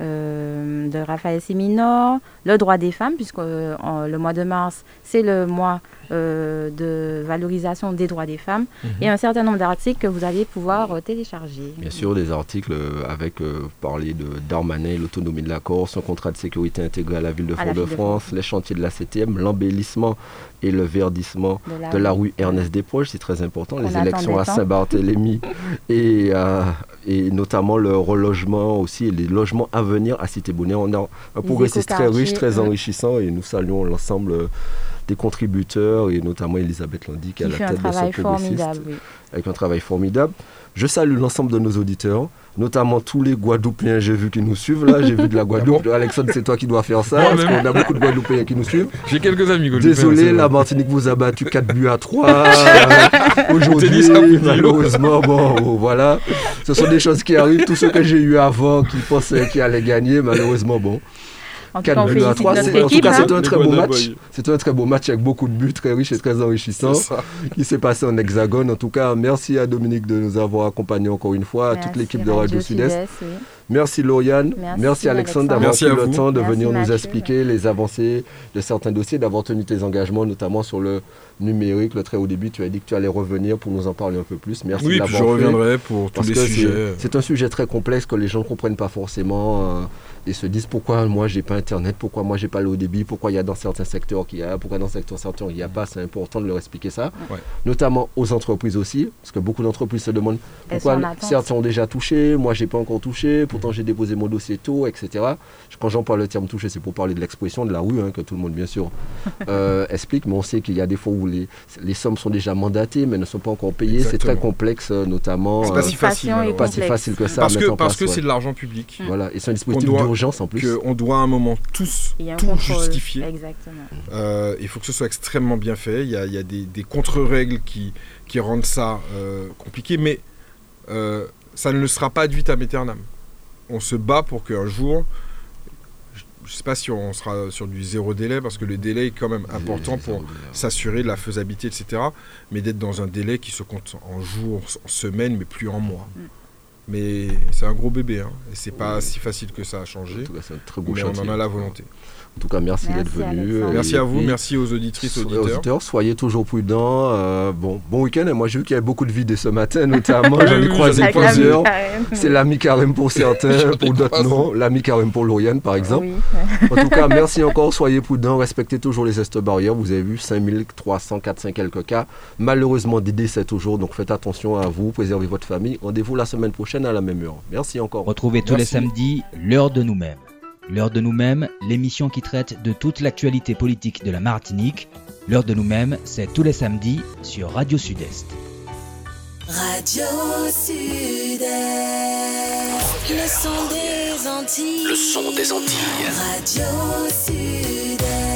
euh, de Raphaël Séminor, le droit des femmes, puisque euh, le mois de mars, c'est le mois de valorisation des droits des femmes, mhm. et un certain nombre d'articles que vous allez pouvoir télécharger. Bien sûr, des articles avec parler de Darmanin, l'autonomie de la Corse, un contrat de sécurité intégré à la ville de Fort-de-France, les chantiers de la CTM, l'embellissement et le verdissement de la, rue Ernest Desproges, c'est très important, les élections à Saint-Barthélemy (laughs) et, et notamment le relogement aussi et les logements à venir à Cité Bonnet. On a un progressiste très riche, très enrichissant et nous saluons l'ensemble des contributeurs et notamment Elisabeth Landy qui, est à la tête de ce progressiste avec un travail formidable. Je salue l'ensemble de nos auditeurs, notamment tous les Guadeloupéens, j'ai vu qui nous suivent là. J'ai vu de la Guadeloupe. Alexandre, c'est toi qui dois faire ça. parce qu'on a beaucoup de Guadeloupéens qui nous suivent. J'ai quelques amis Désolé, la Martinique vous a battu 4 buts à 3. (laughs) Aujourd'hui, malheureusement, bon, oh, voilà. Ce sont des choses qui arrivent. Tous ceux que j'ai eu avant qui pensaient qu'ils allaient gagner, malheureusement, bon. En tout cas, on félicite notre équipe. C'était un très beau match. C'était un très beau match avec beaucoup de buts, très riche et très enrichissant, qui s'est passé en hexagone. En tout cas, merci à Dominique de nous avoir accompagnés encore une fois, à toute l'équipe de Radio Sud-Est. Merci Lauriane, merci, Alexandre d'avoir pris le temps de venir nous expliquer les avancées de certains dossiers, d'avoir tenu tes engagements, notamment sur le numérique, le très haut début. Tu as dit que tu allais revenir pour nous en parler un peu plus. Merci oui, je reviendrai pour tous les sujets. C'est un sujet très complexe que les gens ne comprennent pas forcément. Euh, et se disent pourquoi moi j'ai pas internet, pourquoi moi j'ai pas le haut débit, pourquoi il y a dans certains secteurs qu'il y a, pourquoi dans certains secteurs il n'y a pas, c'est important de leur expliquer ça. Notamment aux entreprises aussi, parce que beaucoup d'entreprises se demandent pourquoi certains ont déjà touché, moi j'ai pas encore touché, pourtant j'ai déposé mon dossier tôt, etc. Quand j'emploie le terme touché, c'est pour parler de l'expression de la rue, hein, que tout le monde bien sûr (laughs) euh, explique, mais on sait qu'il y a des fois où les, les, sommes sont déjà mandatées mais ne sont pas encore payées, c'est très complexe euh, notamment. C'est pas, si facile, pas si facile que ça. Parce que parce que c'est de l'argent public. Voilà, et c'est un dispositif en plus. On doit à un moment tous tout justifier. Exactement. Euh, il faut que ce soit extrêmement bien fait. Il y a, des, contre-règles qui, qui rendent ça euh, compliqué, mais euh, ça ne le sera pas ad vitam aeternam. On se bat pour qu'un jour, je ne sais pas si on sera sur du zéro délai, parce que le délai est quand même important pour s'assurer de la faisabilité, etc. Mais d'être dans un délai qui se compte en jours, en semaines, mais plus en mois. Mm. Mais c'est un gros bébé, hein, et c'est pas si facile que ça à changer. c'est un très beau mais on en a la volonté. En tout cas, merci, d'être venu. Merci à vous, merci aux auditrices, auditeurs. auditeurs. Soyez toujours prudents. Euh, bon, bon week-end. Et moi, j'ai vu qu'il y avait beaucoup de vidéos ce matin, notamment. (laughs) J'en ai croisé plusieurs. C'est l'ami Karim pour certains, (laughs) pour d'autres non. L'ami Karim pour Lauriane, par exemple. en tout cas, (laughs) merci encore. Soyez prudents. Respectez toujours les gestes barrières. Vous avez vu 5300, 400 quelques cas. Malheureusement, des décès toujours. Donc, faites attention à vous. Préservez votre famille. Rendez-vous la semaine prochaine à la même heure. Merci encore. Retrouvez tous les samedis l'heure de nous-mêmes. L'heure de nous-mêmes, l'émission qui traite de toute l'actualité politique de la Martinique. L'heure de nous-mêmes, c'est tous les samedis sur Radio Sud-Est. Radio Sud-Est. Le son des Antilles. Le son des Antilles. Radio Sud